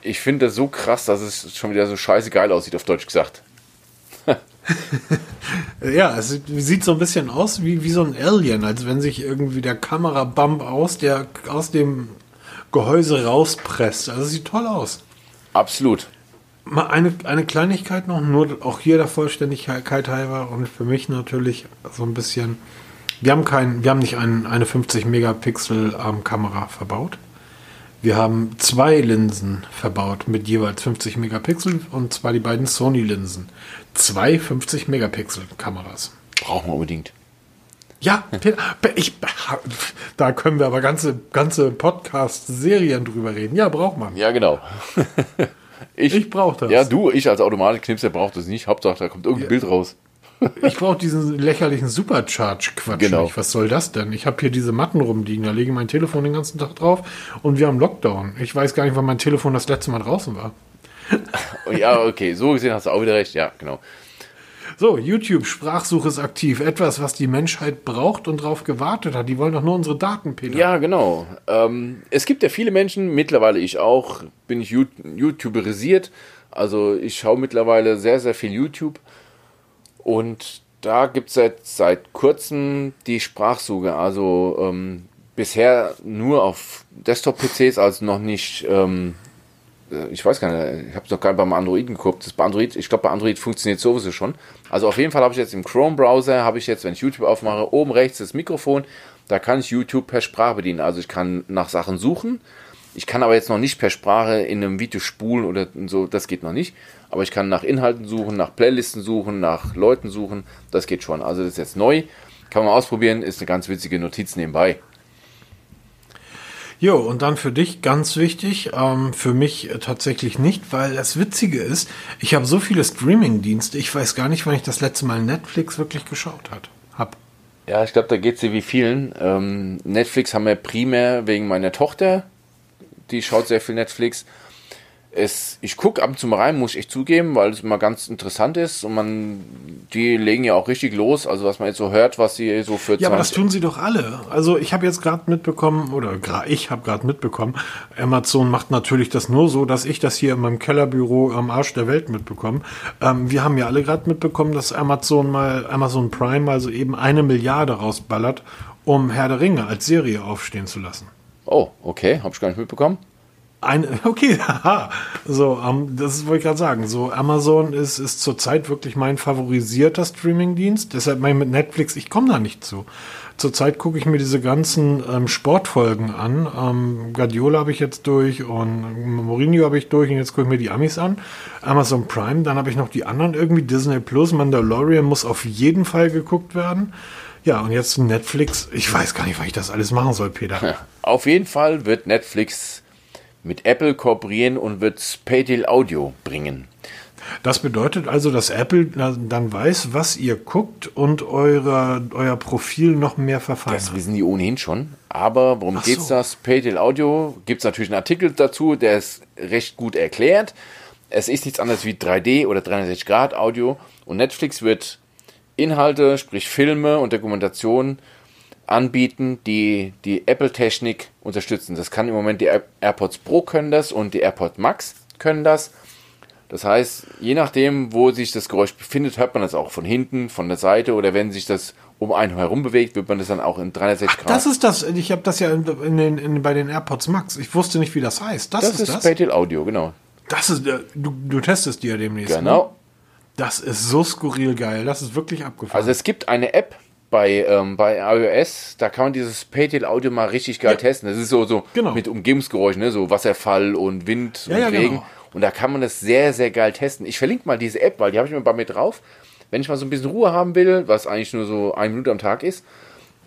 Ich finde das so krass, dass es schon wieder so scheiße geil aussieht, auf Deutsch gesagt. (laughs) ja, es sieht so ein bisschen aus wie, wie so ein Alien, als wenn sich irgendwie der Kamerabump aus, der, aus dem Gehäuse rauspresst. Also es sieht toll aus. Absolut. Mal eine, eine Kleinigkeit noch, nur auch hier der Vollständigkeit halber und für mich natürlich so ein bisschen wir haben, kein, wir haben nicht ein, eine 50 Megapixel ähm, Kamera verbaut. Wir haben zwei Linsen verbaut mit jeweils 50 Megapixel und zwar die beiden Sony-Linsen. Zwei 50 Megapixel Kameras. Brauchen wir unbedingt. Ja, ich, da können wir aber ganze, ganze Podcast-Serien drüber reden. Ja, braucht man. Ja, genau. (laughs) Ich, ich brauche das. Ja, du, ich als Automatik-Knipser braucht das nicht. Hauptsache, da kommt irgendein ja. Bild raus. Ich brauche diesen lächerlichen Supercharge-Quatsch genau. nicht. Was soll das denn? Ich habe hier diese Matten rumliegen, da lege ich mein Telefon den ganzen Tag drauf und wir haben Lockdown. Ich weiß gar nicht, wann mein Telefon das letzte Mal draußen war. (laughs) ja, okay, so gesehen hast du auch wieder recht. Ja, genau. So, YouTube, Sprachsuche ist aktiv. Etwas, was die Menschheit braucht und darauf gewartet hat. Die wollen doch nur unsere Daten, Peter. Ja, genau. Ähm, es gibt ja viele Menschen, mittlerweile ich auch, bin ich YouTuberisiert. Also ich schaue mittlerweile sehr, sehr viel YouTube. Und da gibt es seit, seit kurzem die Sprachsuche. Also ähm, bisher nur auf Desktop-PCs, also noch nicht, ähm, äh, ich weiß gar nicht, ich habe es noch gar nicht beim Android geguckt. Das bei Android, ich glaube, bei Android funktioniert sowieso schon. Also auf jeden Fall habe ich jetzt im Chrome-Browser, habe ich jetzt, wenn ich YouTube aufmache, oben rechts das Mikrofon. Da kann ich YouTube per Sprache bedienen. Also ich kann nach Sachen suchen. Ich kann aber jetzt noch nicht per Sprache in einem Video spulen oder so, das geht noch nicht aber ich kann nach Inhalten suchen, nach Playlisten suchen, nach Leuten suchen. Das geht schon. Also das ist jetzt neu. Kann man ausprobieren, ist eine ganz witzige Notiz nebenbei. Jo, und dann für dich ganz wichtig, ähm, für mich tatsächlich nicht, weil das Witzige ist, ich habe so viele Streaming-Dienste, ich weiß gar nicht, wann ich das letzte Mal Netflix wirklich geschaut hat, hab. Ja, ich glaube, da geht es dir wie vielen. Ähm, Netflix haben wir primär wegen meiner Tochter, die schaut sehr viel Netflix es, ich gucke ab und zu mal rein, muss ich zugeben, weil es immer ganz interessant ist und man, die legen ja auch richtig los, also was man jetzt so hört, was sie so für Ja, aber das tun sie doch alle. Also ich habe jetzt gerade mitbekommen, oder ich habe gerade mitbekommen, Amazon macht natürlich das nur so, dass ich das hier in meinem Kellerbüro am Arsch der Welt mitbekomme. Ähm, wir haben ja alle gerade mitbekommen, dass Amazon mal, Amazon Prime also eben eine Milliarde rausballert, um Herr der Ringe als Serie aufstehen zu lassen. Oh, okay, habe ich gar nicht mitbekommen. Ein, (laughs) okay, haha. So, um, ähm, das wollte ich gerade sagen. So, Amazon ist, ist zurzeit wirklich mein favorisierter Streamingdienst. Deshalb mein mit Netflix, ich komme da nicht zu. Zurzeit gucke ich mir diese ganzen ähm, Sportfolgen an. Ähm, Guardiola habe ich jetzt durch und Mourinho habe ich durch und jetzt gucke ich mir die Amis an. Amazon Prime, dann habe ich noch die anderen irgendwie. Disney Plus, Mandalorian muss auf jeden Fall geguckt werden. Ja, und jetzt Netflix. Ich weiß gar nicht, was ich das alles machen soll, Peter. Ja, auf jeden Fall wird Netflix mit Apple kooperieren und wird Spatial Audio bringen. Das bedeutet also, dass Apple dann weiß, was ihr guckt und eure, euer Profil noch mehr verfeinert. Das wissen die ohnehin schon. Aber worum geht es so. da? Spatial Audio gibt es natürlich einen Artikel dazu, der ist recht gut erklärt. Es ist nichts anderes wie 3D oder 360 Grad Audio und Netflix wird Inhalte, sprich Filme und Dokumentationen anbieten, die die Apple-Technik unterstützen. Das kann im Moment die AirPods Pro können das und die AirPods Max können das. Das heißt, je nachdem, wo sich das Geräusch befindet, hört man das auch von hinten, von der Seite oder wenn sich das um einen herum bewegt, wird man das dann auch in 360 Grad. Das ist das, ich habe das ja in, in in, bei den AirPods Max. Ich wusste nicht, wie das heißt. Das, das ist ist das. Spatial Audio, genau. Das ist, äh, du, du testest die ja demnächst. Ne? Das ist so skurril geil. Das ist wirklich abgefahren. Also es gibt eine App bei, ähm, bei iOS, da kann man dieses Spatial Audio mal richtig geil testen. Das ist so, so Genau. mit Umgebungsgeräuschen, ne? so Wasserfall und Wind Ja, und ja, Regen. genau. Und da kann man das sehr, sehr geil testen. Ich verlinke mal diese App, weil die habe ich mir bei mir drauf. Wenn ich mal so ein bisschen Ruhe haben will, was eigentlich nur so eine Minute am Tag ist,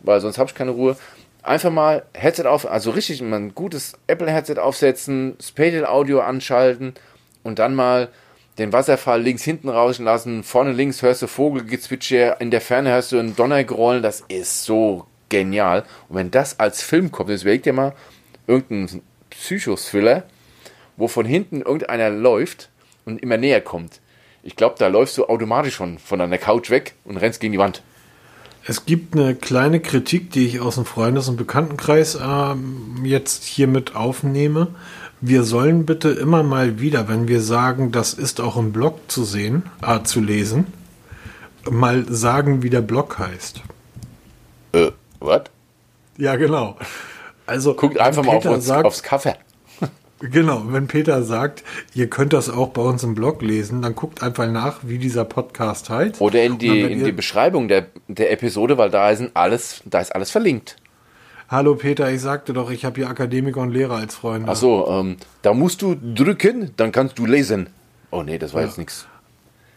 weil sonst habe ich keine Ruhe, einfach mal Headset auf, also richtig mal ein gutes Apple-Headset aufsetzen, Spatial Audio anschalten und dann mal den Wasserfall links hinten rauschen lassen. Vorne links hörst du Vogelgezwitscher, in der Ferne hörst du ein Donnergrollen. Das ist so genial. Und wenn das als Film kommt, jetzt überleg dir mal irgendein Psychothriller, wo von hinten irgendeiner läuft und immer näher kommt. Ich glaube, da läufst du automatisch schon von deiner Couch weg und rennst gegen die Wand. Es gibt eine kleine Kritik, die ich aus dem Freundes- und Bekanntenkreis ähm, jetzt hiermit aufnehme. Wir sollen bitte immer mal wieder, wenn wir sagen, das ist auch im Blog zu sehen, äh, zu lesen, mal sagen, wie der Blog heißt. Äh, was? Ja, genau. Also Guckt einfach mal auf uns, sagt, aufs Cover. Genau, wenn Peter sagt, ihr könnt das auch bei uns im Blog lesen, dann guckt einfach nach, wie dieser Podcast heißt. Oder in die, dann, in die Beschreibung der, der Episode, weil da ist alles, da ist alles verlinkt. Hallo Peter, ich sagte doch, ich habe hier Akademiker und Lehrer als Freunde. Achso, ähm, da musst du drücken, dann kannst du lesen. Oh nee, das war jetzt nichts.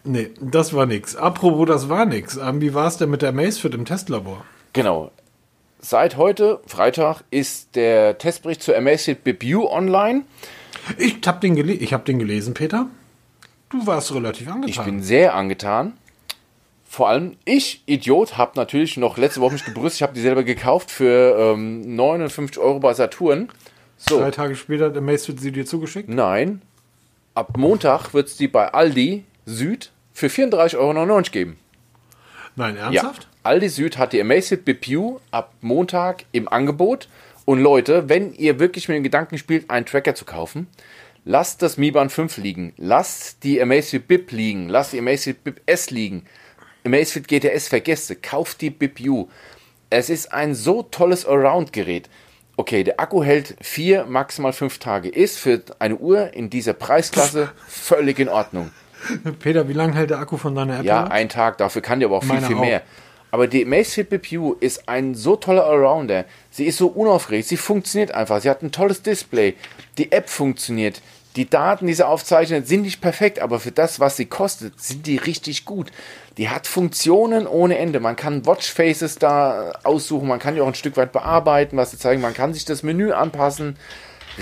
Nee, das war nix. Apropos, das war nix. Ähm, wie war es denn mit der Macefit im Testlabor? Genau. Seit heute, Freitag, ist der Testbericht zur Amazfit BBU online. Ich habe den, gele ich hab den gelesen, Peter. Du warst relativ angetan. Ich bin sehr angetan. Vor allem ich, Idiot, habe natürlich noch letzte Woche mich gebrüstet. Ich habe die selber gekauft für ähm, 59 Euro bei Saturn. So, Drei Tage später hat Macefit sie dir zugeschickt. nein. Ab Montag wird es die bei Aldi Süd für 34,99 Euro geben. Nein, Ja. ernsthaft? Aldi Süd hat die Amazfit BPU ab Montag im Angebot. Und Leute, wenn ihr wirklich mit dem Gedanken spielt, einen Tracker zu kaufen, lasst das Mi Band 5 liegen. Lasst die Amazfit BIP liegen. Lasst die Amazfit BIP S liegen. Amazfit GTS vergesst. Kauft die BPU. Es ist ein so tolles Allround-Gerät. Okay, der Akku hält vier, maximal fünf Tage. Ist für eine Uhr in dieser Preisklasse (laughs) völlig in Ordnung. Peter, wie lange hält der Akku von deiner App? Ja, ein Tag, dafür kann die aber auch viel, Meine viel auch. mehr. Aber die Amazfit BPU ist ein so toller Allrounder. Sie ist so unaufgeregt, sie funktioniert einfach. Sie hat ein tolles Display. Die App funktioniert. Die Daten, die sie aufzeichnet, sind nicht perfekt, aber für das, was sie kostet, sind die richtig gut. Die hat Funktionen ohne Ende. Man kann Watchfaces da aussuchen, man kann die auch ein Stück weit bearbeiten, was sie zeigen. Man kann sich das Menü anpassen.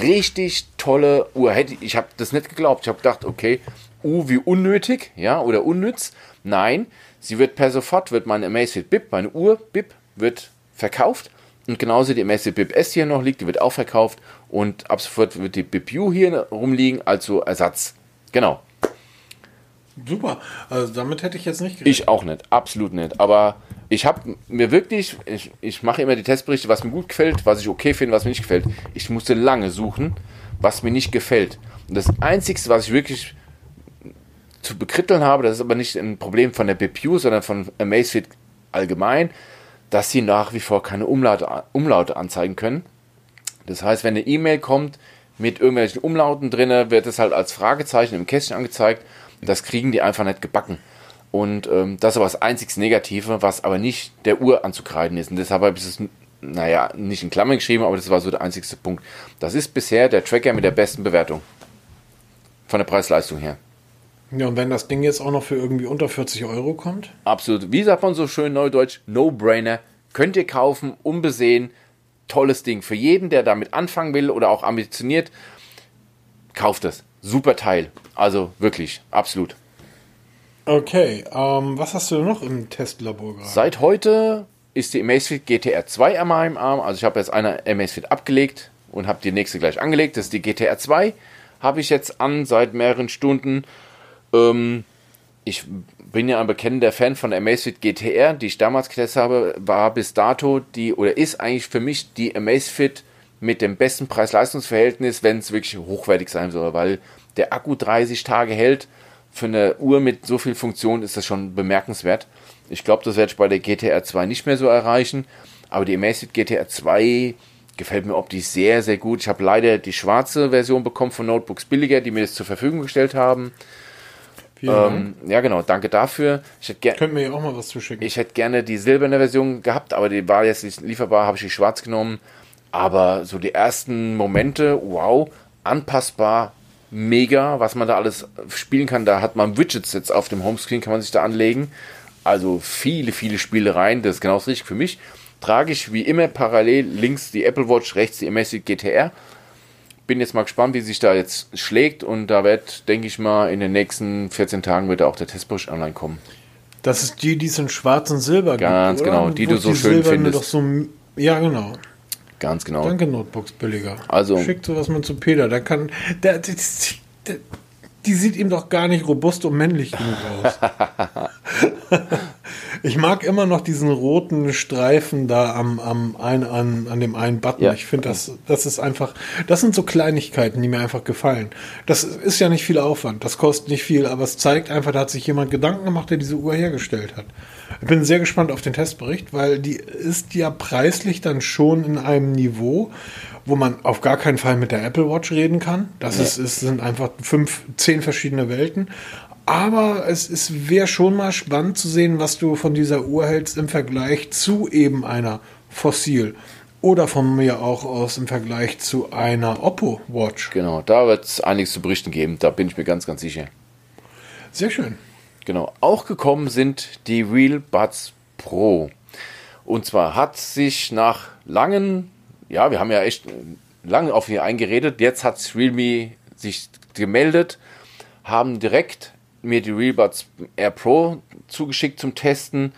Richtig tolle Uhr. Ich habe das nicht geglaubt. Ich habe gedacht, okay, U wie unnötig, ja, oder unnütz. Nein, sie wird per sofort, wird meine Amazfit BIP, meine Uhr BIP, wird verkauft. Und genauso die Amazfit BIP S hier noch liegt, die wird auch verkauft. Und ab sofort wird die BIP U hier rumliegen, also Ersatz. Genau. Super. Also damit hätte ich jetzt nicht gerechnet. Ich auch nicht, absolut nicht. Aber ich habe mir wirklich, ich, ich mache immer die Testberichte, was mir gut gefällt, was ich okay finde, was mir nicht gefällt. Ich musste lange suchen, was mir nicht gefällt. Und das Einzige, was ich wirklich zu bekritteln habe, das ist aber nicht ein Problem von der BPU, sondern von Amazfit allgemein, dass sie nach wie vor keine Umlaute, Umlaute anzeigen können. Das heißt, wenn eine E-Mail kommt mit irgendwelchen Umlauten drin, wird es halt als Fragezeichen im Kästchen angezeigt. Das kriegen die einfach nicht gebacken. Und ähm, das ist aber das einzig Negative, was aber nicht der Uhr anzukreiden ist. Und deshalb habe ich es, naja, nicht in Klammern geschrieben, aber das war so der einzigste Punkt. Das ist bisher der Tracker mit der besten Bewertung. Von der Preis-Leistung her. Ja, und wenn das Ding jetzt auch noch für irgendwie unter 40 Euro kommt? Absolut. Wie sagt man so schön neudeutsch? No-brainer. Könnt ihr kaufen, unbesehen. Tolles Ding. Für jeden, der damit anfangen will oder auch ambitioniert, kauft es. Super Teil. Also wirklich, absolut. Okay, ähm, was hast du noch im Testlabor gerade? Seit heute ist die Amazfit GTR 2 an meinem Arm. Also ich habe jetzt eine Amazfit abgelegt und habe die nächste gleich angelegt. Das ist die GTR 2. Habe ich jetzt an seit mehreren Stunden. Ähm, ich bin ja ein bekennender Fan von Amazfit GTR, die ich damals getestet habe, war bis dato die oder ist eigentlich für mich die Amazfit mit dem besten Preis-Leistungs-Verhältnis, wenn es wirklich hochwertig sein soll, weil der Akku 30 Tage hält, für eine Uhr mit so viel Funktion ist das schon bemerkenswert. Ich glaube, das werde ich bei der GTR 2 nicht mehr so erreichen, aber die Amazfit GTR 2 gefällt mir optisch sehr, sehr gut. Ich habe leider die schwarze Version bekommen von Notebooks Billiger, die mir das zur Verfügung gestellt haben. Ähm, ja, genau, danke dafür. Ich hätte Könnt mir ja auch mal was zuschicken. Ich hätte gerne die silberne Version gehabt, aber die war jetzt nicht lieferbar, habe ich die schwarz genommen. Aber so die ersten Momente, wow, anpassbar, mega, was man da alles spielen kann. Da hat man Widgets jetzt auf dem Homescreen, kann man sich da anlegen. Also viele, viele Spielereien, das ist genau das richtig für mich. Trage ich wie immer parallel links die Apple Watch, rechts die Amazfit GTR. Bin jetzt mal gespannt, wie sich da jetzt schlägt und da wird, denke ich mal, in den nächsten 14 Tagen wird auch der Testbericht online kommen. Das ist die, die es in schwarz und silber Ganz gibt, genau, die Wo du so schön findest. So, ja, genau. Ganz genau. Danke, Notebooks billiger. Also. Schickt sowas mal zu Peter. Der kann. Der, der, der, die sieht ihm doch gar nicht robust und männlich genug aus. (laughs) ich mag immer noch diesen roten Streifen da am, am ein, an, an dem einen Button. Ja. Ich finde, das, das ist einfach, das sind so Kleinigkeiten, die mir einfach gefallen. Das ist ja nicht viel Aufwand, das kostet nicht viel, aber es zeigt einfach, da hat sich jemand Gedanken gemacht, der diese Uhr hergestellt hat. Ich bin sehr gespannt auf den Testbericht, weil die ist ja preislich dann schon in einem Niveau, wo man auf gar keinen Fall mit der Apple Watch reden kann. Das ja. ist, ist, sind einfach fünf, zehn verschiedene Welten. Aber es, es wäre schon mal spannend zu sehen, was du von dieser Uhr hältst im Vergleich zu eben einer Fossil. Oder von mir auch aus im Vergleich zu einer Oppo Watch. Genau, da wird es einiges zu berichten geben, da bin ich mir ganz, ganz sicher. Sehr schön. Genau, auch gekommen sind die Real Buds Pro. Und zwar hat sich nach langen ja, wir haben ja echt lange auf ihn eingeredet. Jetzt hat Realme sich gemeldet, haben direkt mir die Realbuds Air Pro zugeschickt zum Testen.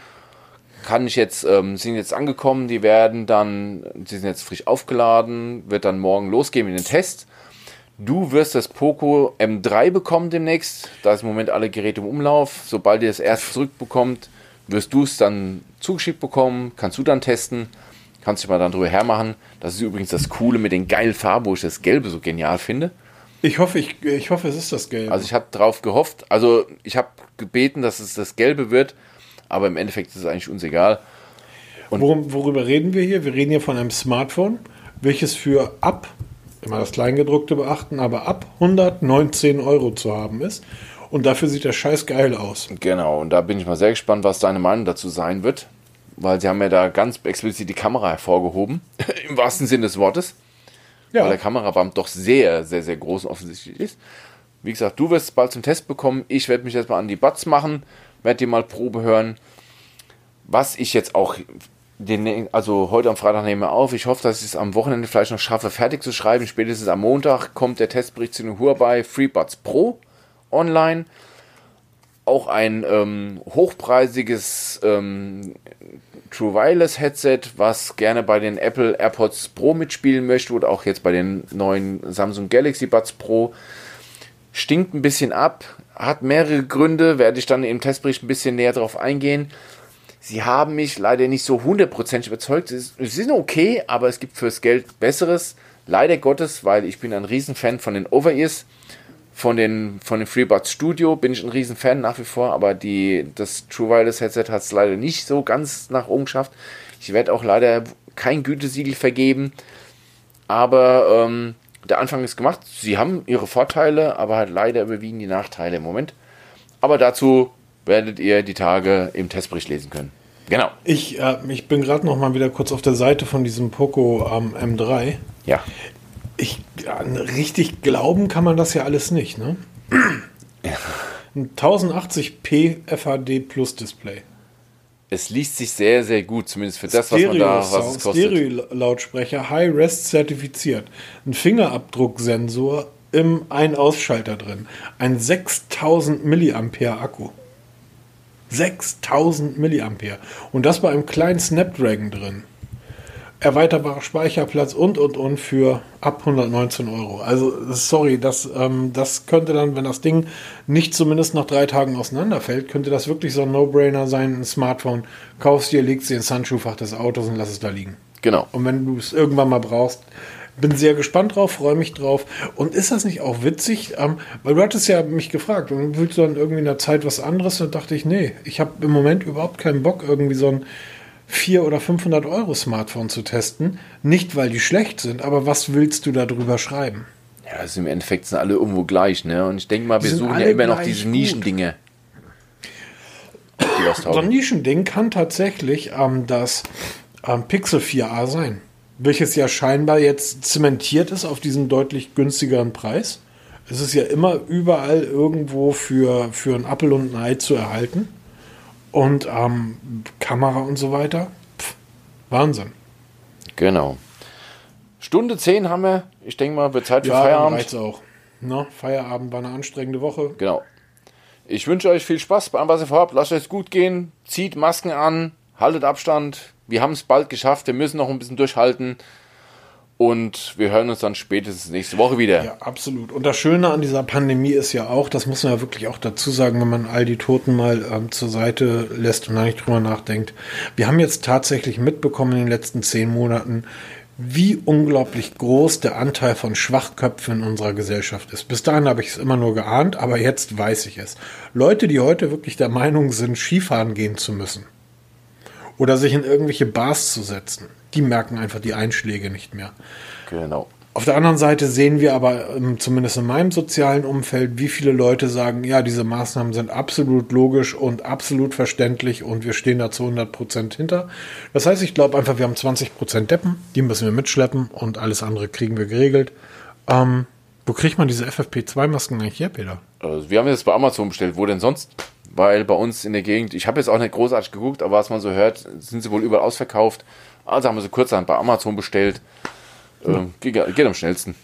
Kann ich jetzt, ähm, sind jetzt angekommen, die werden dann, sie sind jetzt frisch aufgeladen, wird dann morgen losgehen in den Test. Du wirst das Poco M3 bekommen demnächst. Da ist im Moment alle Geräte im Umlauf. Sobald ihr es erst zurückbekommt, wirst du es dann zugeschickt bekommen, kannst du dann testen. Kannst du mal dann drüber hermachen. Das ist übrigens das Coole mit den geilen Farben, wo ich das Gelbe so genial finde. Ich hoffe, ich, ich hoffe, es ist das Gelbe. Also ich habe drauf gehofft. Also ich habe gebeten, dass es das Gelbe wird, aber im Endeffekt ist es eigentlich uns egal. Und Worum, worüber reden wir hier? Wir reden hier von einem Smartphone, welches für ab, immer das Kleingedruckte beachten, aber ab 119 Euro zu haben ist. Und dafür sieht der Scheiß geil aus. Genau, und da bin ich mal sehr gespannt, was deine Meinung dazu sein wird weil sie haben ja da ganz explizit die Kamera hervorgehoben, (laughs) im wahrsten Sinne des Wortes. Ja. Weil der Kameraband doch sehr, sehr, sehr groß und offensichtlich ist. Wie gesagt, du wirst es bald zum Test bekommen. Ich werde mich jetzt mal an die Buds machen, werde dir mal Probe hören. Was ich jetzt auch, den, also heute am Freitag nehme auf. Ich hoffe, dass ich es am Wochenende vielleicht noch schaffe, fertig zu schreiben. Spätestens am Montag kommt der Testbericht zu den Huawei FreeBuds Pro online auch ein ähm, hochpreisiges ähm, True Wireless Headset, was gerne bei den Apple AirPods Pro mitspielen möchte oder auch jetzt bei den neuen Samsung Galaxy Buds Pro. Stinkt ein bisschen ab, hat mehrere Gründe, werde ich dann im Testbericht ein bisschen näher drauf eingehen. Sie haben mich leider nicht so hundertprozentig überzeugt. Sie sind okay, aber es gibt fürs Geld Besseres. Leider Gottes, weil ich bin ein Riesenfan von den Over-Ears von den, von den FreeBuds Studio bin ich ein riesen Fan nach wie vor, aber die, das True Wireless Headset hat es leider nicht so ganz nach oben geschafft. Ich werde auch leider kein Gütesiegel vergeben, aber ähm, der Anfang ist gemacht. Sie haben ihre Vorteile, aber halt leider überwiegen die Nachteile im Moment. Aber dazu werdet ihr die Tage im Testbericht lesen können. Genau. Ich, äh, ich bin gerade noch mal wieder kurz auf der Seite von diesem Poco ähm, M3. Ja ich, ja, richtig glauben kann man das ja alles nicht, ne? Ein 1080p FHD Plus Display. Es liest sich sehr, sehr gut, zumindest für das, Stereo was man da was es kostet. Stereo-Lautsprecher, High-Res zertifiziert. Ein Fingerabdrucksensor im Ein-Ausschalter drin. Ein 6000 Milliampere Akku. 6000 Milliampere. Und das bei einem kleinen Snapdragon drin erweiterbarer Speicherplatz und und und für ab 119 Euro. Also sorry, das, ähm, das könnte dann, wenn das Ding nicht zumindest nach drei Tagen auseinanderfällt, könnte das wirklich so ein No-Brainer sein, ein Smartphone. Kaufst dir, legst dir ins Handschuhfach des Autos und lass es da liegen. Genau. Und wenn du es irgendwann mal brauchst, bin sehr gespannt drauf, freue mich drauf. Und ist das nicht auch witzig? Ähm, weil du hattest ja mich gefragt, und willst du dann irgendwie in der Zeit was anderes? Und dachte ich, nee, ich habe im Moment überhaupt keinen Bock, irgendwie so ein 400 oder 500 Euro Smartphone zu testen. Nicht, weil die schlecht sind, aber was willst du darüber schreiben? Ja, also im Endeffekt sind alle irgendwo gleich, ne? Und ich denke mal, wir suchen ja immer noch diese Nischendinge. Die so ein Nischending kann tatsächlich ähm, das ähm, Pixel 4a sein, welches ja scheinbar jetzt zementiert ist auf diesen deutlich günstigeren Preis. Es ist ja immer überall irgendwo für, für ein Apple und ein Ei zu erhalten. Und ähm, Kamera und so weiter. Pff, Wahnsinn. Genau. Stunde 10 haben wir. Ich denke mal, wird Zeit für ja, Feierabend. Ja, auch. Na, Feierabend war eine anstrengende Woche. Genau. Ich wünsche euch viel Spaß bei allem, was ihr vorhabt. Lasst euch gut gehen. Zieht Masken an. Haltet Abstand. Wir haben es bald geschafft. Wir müssen noch ein bisschen durchhalten. Und wir hören uns dann spätestens nächste Woche wieder. Ja, absolut. Und das Schöne an dieser Pandemie ist ja auch, das muss man ja wirklich auch dazu sagen, wenn man all die Toten mal ähm, zur Seite lässt und da nicht drüber nachdenkt. Wir haben jetzt tatsächlich mitbekommen in den letzten zehn Monaten, wie unglaublich groß der Anteil von Schwachköpfen in unserer Gesellschaft ist. Bis dahin habe ich es immer nur geahnt, aber jetzt weiß ich es. Leute, die heute wirklich der Meinung sind, Skifahren gehen zu müssen oder sich in irgendwelche Bars zu setzen, die merken einfach die Einschläge nicht mehr. Genau. Auf der anderen Seite sehen wir aber, ähm, zumindest in meinem sozialen Umfeld, wie viele Leute sagen, ja, diese Maßnahmen sind absolut logisch und absolut verständlich und wir stehen da zu 100 Prozent hinter. Das heißt, ich glaube einfach, wir haben 20 Prozent Deppen, die müssen wir mitschleppen und alles andere kriegen wir geregelt. Ähm, wo kriegt man diese FFP2-Masken eigentlich her, Peter? Also wir haben jetzt bei Amazon bestellt. Wo denn sonst? Weil bei uns in der Gegend, ich habe jetzt auch nicht großartig geguckt, aber was man so hört, sind sie wohl überall ausverkauft. Also haben wir sie kurzerhand bei Amazon bestellt. Ähm, geht, geht, am schnellsten.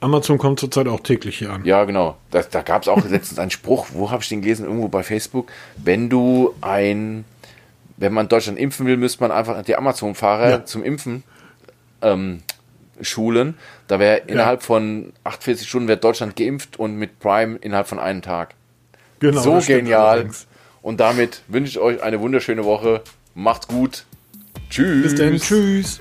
Amazon kommt zurzeit auch täglich hier an. Ja, genau. Da, da gab es auch letztens einen Spruch, wo habe ich den gelesen? Irgendwo bei Facebook. Wenn du ein, wenn man Deutschland impfen will, müsste man einfach die Amazon-Fahrer ja. zum Impfen ähm, schulen. Da wäre innerhalb ja. von 48 Stunden wird Deutschland geimpft und mit Prime innerhalb von einem Tag. Genau, so genial. Und damit wünsche ich euch eine wunderschöne Woche. Macht's gut. Tschüss. Bis dann. Tschüss.